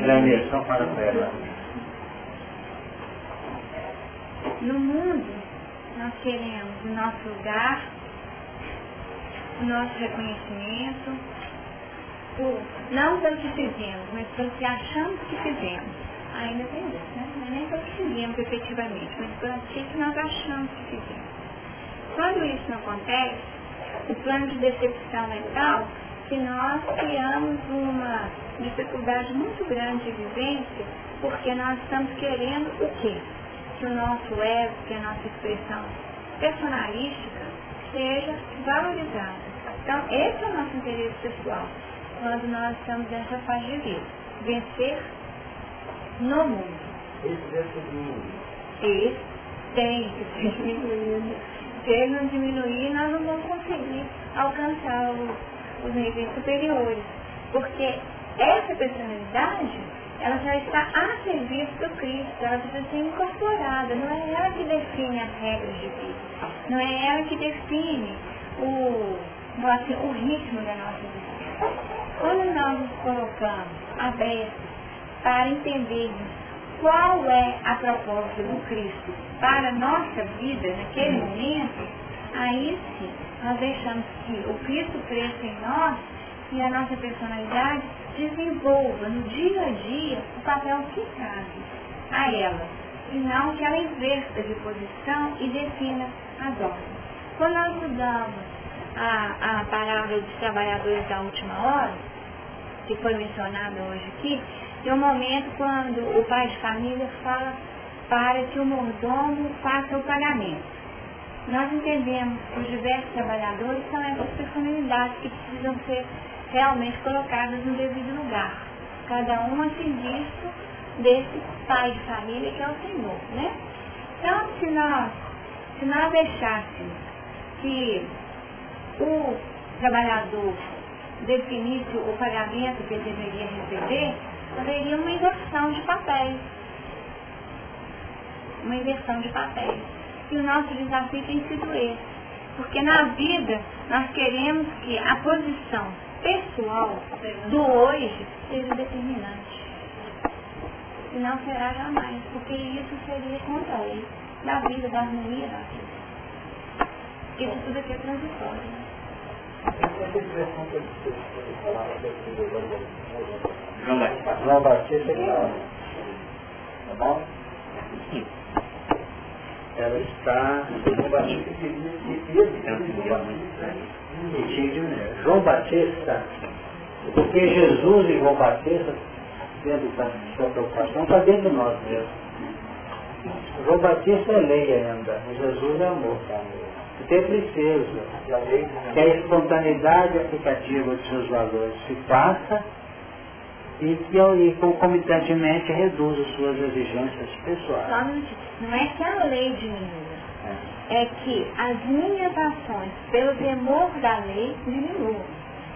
S1: Na eleição para a terra.
S2: No mundo, nós queremos o nosso lugar, o nosso reconhecimento, o, não pelo que fizemos, mas pelo que achamos que fizemos. Ainda tem isso, né? É nem pelo que fizemos efetivamente, mas pelo que nós achamos que fizemos. Quando isso não acontece, o plano de decepção é tal que nós criamos uma dificuldade muito grande de vivência, porque nós estamos querendo o quê? Que o nosso ego, que a nossa expressão personalística seja valorizada. Então, esse é o nosso interesse pessoal, quando nós estamos nessa fase de vida. Vencer no mundo.
S4: Esse
S2: tem que ser diminuído. Se ele não diminuir, nós não vamos conseguir alcançar o, os níveis superiores. Porque essa personalidade, ela já está a serviço do Cristo, ela precisa ser incorporada, não é ela que define as regras de vida, não é ela que define o, assim, o ritmo da nossa vida. Quando nós nos colocamos abertos para entendermos qual é a proposta do Cristo para a nossa vida naquele momento, aí sim nós deixamos que o Cristo cresça em nós e a nossa personalidade desenvolva no dia a dia o papel que cabe a ela, e não que ela inverta de posição e defina as ordens. Quando nós estudamos a, a palavra dos trabalhadores da última hora, que foi mencionada hoje aqui, tem um momento quando o pai de família fala para que o mordomo faça o pagamento. Nós entendemos que os diversos trabalhadores são essas personalidades que precisam ser realmente colocadas no devido lugar. Cada um a serviço desse pai de família que é o Senhor, né? Então, se nós, se nós deixássemos que o trabalhador definisse o pagamento que ele deveria receber, haveria uma inversão de papéis. Uma inversão de papéis. E o nosso desafio tem sido esse. Porque na vida nós queremos que a posição pessoal do hoje seja determinante. E não será jamais, porque isso seria contra a lei da vida, da harmonia da vida. Isso tudo aqui é transitório. Né?
S1: João Batista. João Batista. Tá bom? Ela está. Batista João Batista, porque Jesus e João Batista, dentro da sua preocupação, está dentro de nós mesmo. João Batista é lei ainda, Jesus é amor. Ter preciso que a espontaneidade aplicativa dos seus valores se faça e que e, concomitantemente reduz as suas exigências pessoais.
S2: Não é que a lei diminua, é. que as minhas ações, pelo temor da lei, diminuam.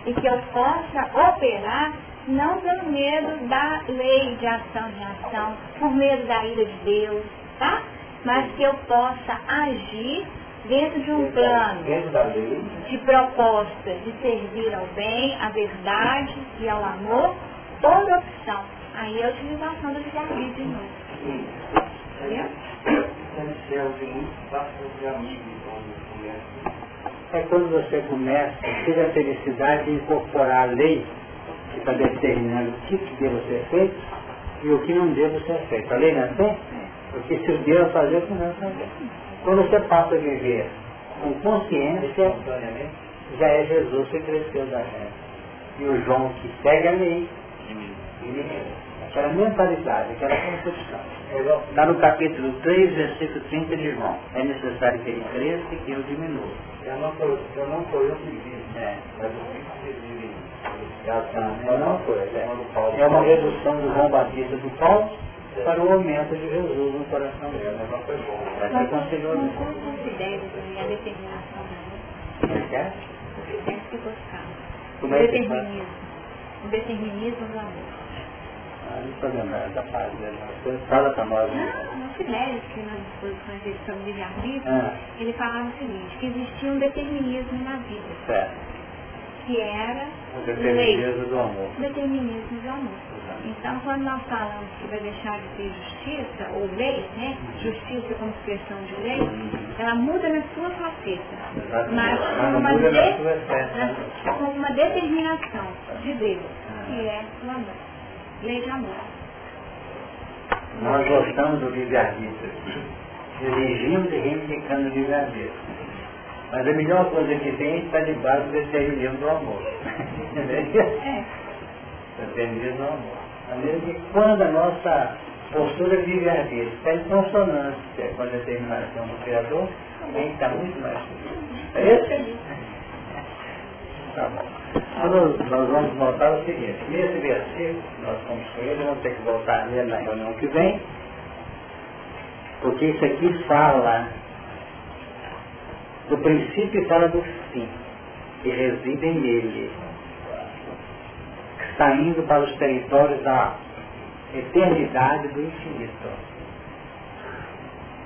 S2: E que eu possa operar não pelo medo da lei de ação e reação, por medo da ira de Deus, tá? Mas que eu possa agir dentro de um plano de proposta de servir ao bem, à verdade e ao amor, por opção. Aí é a utilização do livre de novo. Entendeu?
S1: É quando você começa a ter a felicidade de incorporar a lei que está determinando o que deve ser feito e o que não deve ser feito. A lei não é assim? Porque se Deus fazer, o que não fazer. Quando você passa a viver com consciência, já é Jesus que cresceu da reta. E o João que segue a lei, Aquela mentalidade, aquela concepção. Está no capítulo 3, versículo 30 de João. É necessário que ele cresça e que eu diminua.
S4: Eu não sou eu, não sou eu que vivo,
S1: É.
S4: mas o Cristo que vive.
S1: É uma coisa. É, é uma redução do João Batista do Paulo para o aumento de Jesus no coração dele.
S4: Não foi bom.
S1: Vai ser conselhoso.
S2: Não considero também a determinação da lei.
S1: Como é que é?
S2: Tem que buscar.
S1: Como
S2: o
S1: é que faz?
S2: determinismo. O determinismo do amor.
S1: Não estou lembrando da dele. Você Fala para nós.
S2: Não, no Filério, que nas disposições dele sobre livre-arbítrio,
S1: Ah,
S2: ele falava o seguinte, que existia um determinismo na vida,
S1: certo.
S2: que era
S1: O determinismo do amor.
S2: Determinismo do amor. Então, quando nós falamos que vai deixar de ter justiça, ou lei, né? Justiça como expressão de lei, ela muda na sua faceta. Mas
S1: Mas
S2: com uma, de- na- uma determinação de Deus, que é o amor. Lei de amor.
S1: Nós gostamos do livre-arbítrio. Exigimos e reivindicando o livre-arbítrio. Mas a melhor coisa que tem está debaixo do determinismo do amor.
S2: É.
S1: determinismo do amor. A maneira que quando a nossa postura de livre-arbítrio está em consonância com a determinação do Criador, a gente está muito mais feliz. É isso? Tá bom. Nós, nós vamos voltar ao seguinte, nesse versículo, nós fomos com ele, vamos ter que voltar nele na reunião que vem, porque isso aqui fala do princípio e fala do fim, que residem nele, saindo para os territórios da eternidade do infinito.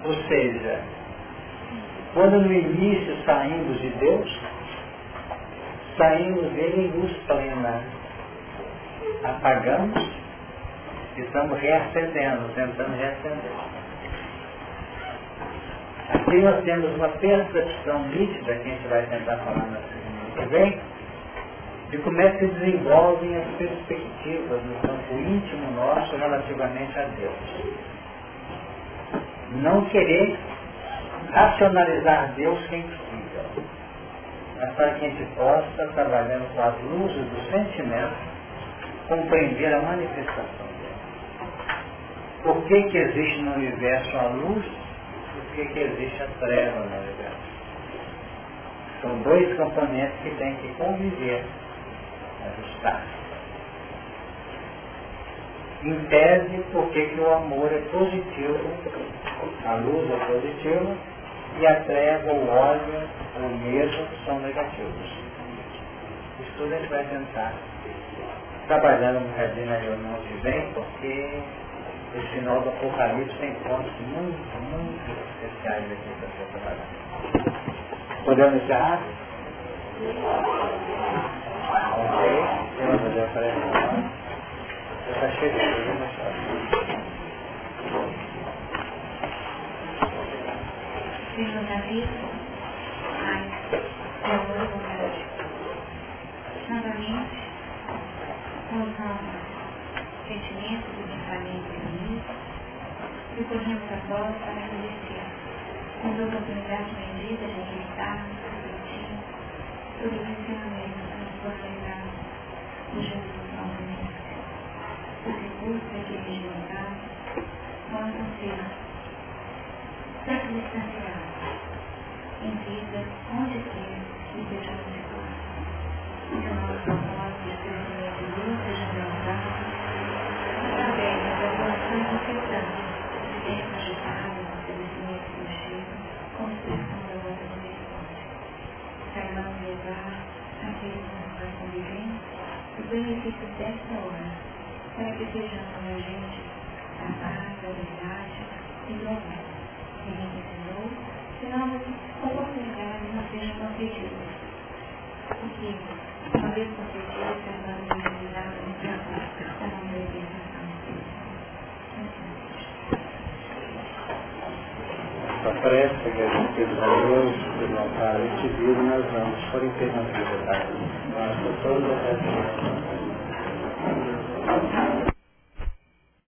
S1: Ou seja, quando no início saímos de Deus, saímos dele em luz plena. Apagamos e estamos reacendendo, tentando reacender. Aqui nós temos uma percepção nítida que a gente vai tentar falar na semana que vem, de como é que se desenvolvem as perspectivas no campo íntimo nosso relativamente a Deus. Não querer racionalizar Deus que é impossível mas para que a gente possa, trabalhando com as luzes do sentimento, compreender a manifestação dele. Por que, que existe no universo a luz e por que, que existe a treva no universo? São dois componentes que têm que conviver, ajustar. Em tese, por que, que o amor é positivo, a luz é positiva, e a treva, o ódio, o medo são negativos. Isso tudo a gente vai tentar trabalhando um bocadinho na reunião que vem, porque esse final do Apocalipse tem pontos muito, muito especiais aqui para ser trabalhado. Podemos encerrar? Ok. Vamos fazer a está chegando, viu,
S2: Senhor Davi, Pai, é amor e bondade. Novamente, nossos sentimentos e pensamentos unidos, recorremos a vós para agradecer as oportunidades benditas de acreditarmos, refletir sobre os ensinamentos que nos foram legados por Jesus nosso Mestre. Os recursos que ele nos possam ser sacrificiados em vida, onde quer que sejamos situados. Que o nosso propósito de de Deus seja realizado através das incessantes que sempre agitadas no estabelecimento do Chico, como expressão da vossa misericórdia. Saibamos levar aqueles com os quais convivemos os benefícios desta hora, para que sejamos agentes da paz, da verdade e do amor que ele ensinou, que
S1: Essa prece que a gente fez hoje, pelo altar, este vídeo nós vamos por internet. Nossa, todas as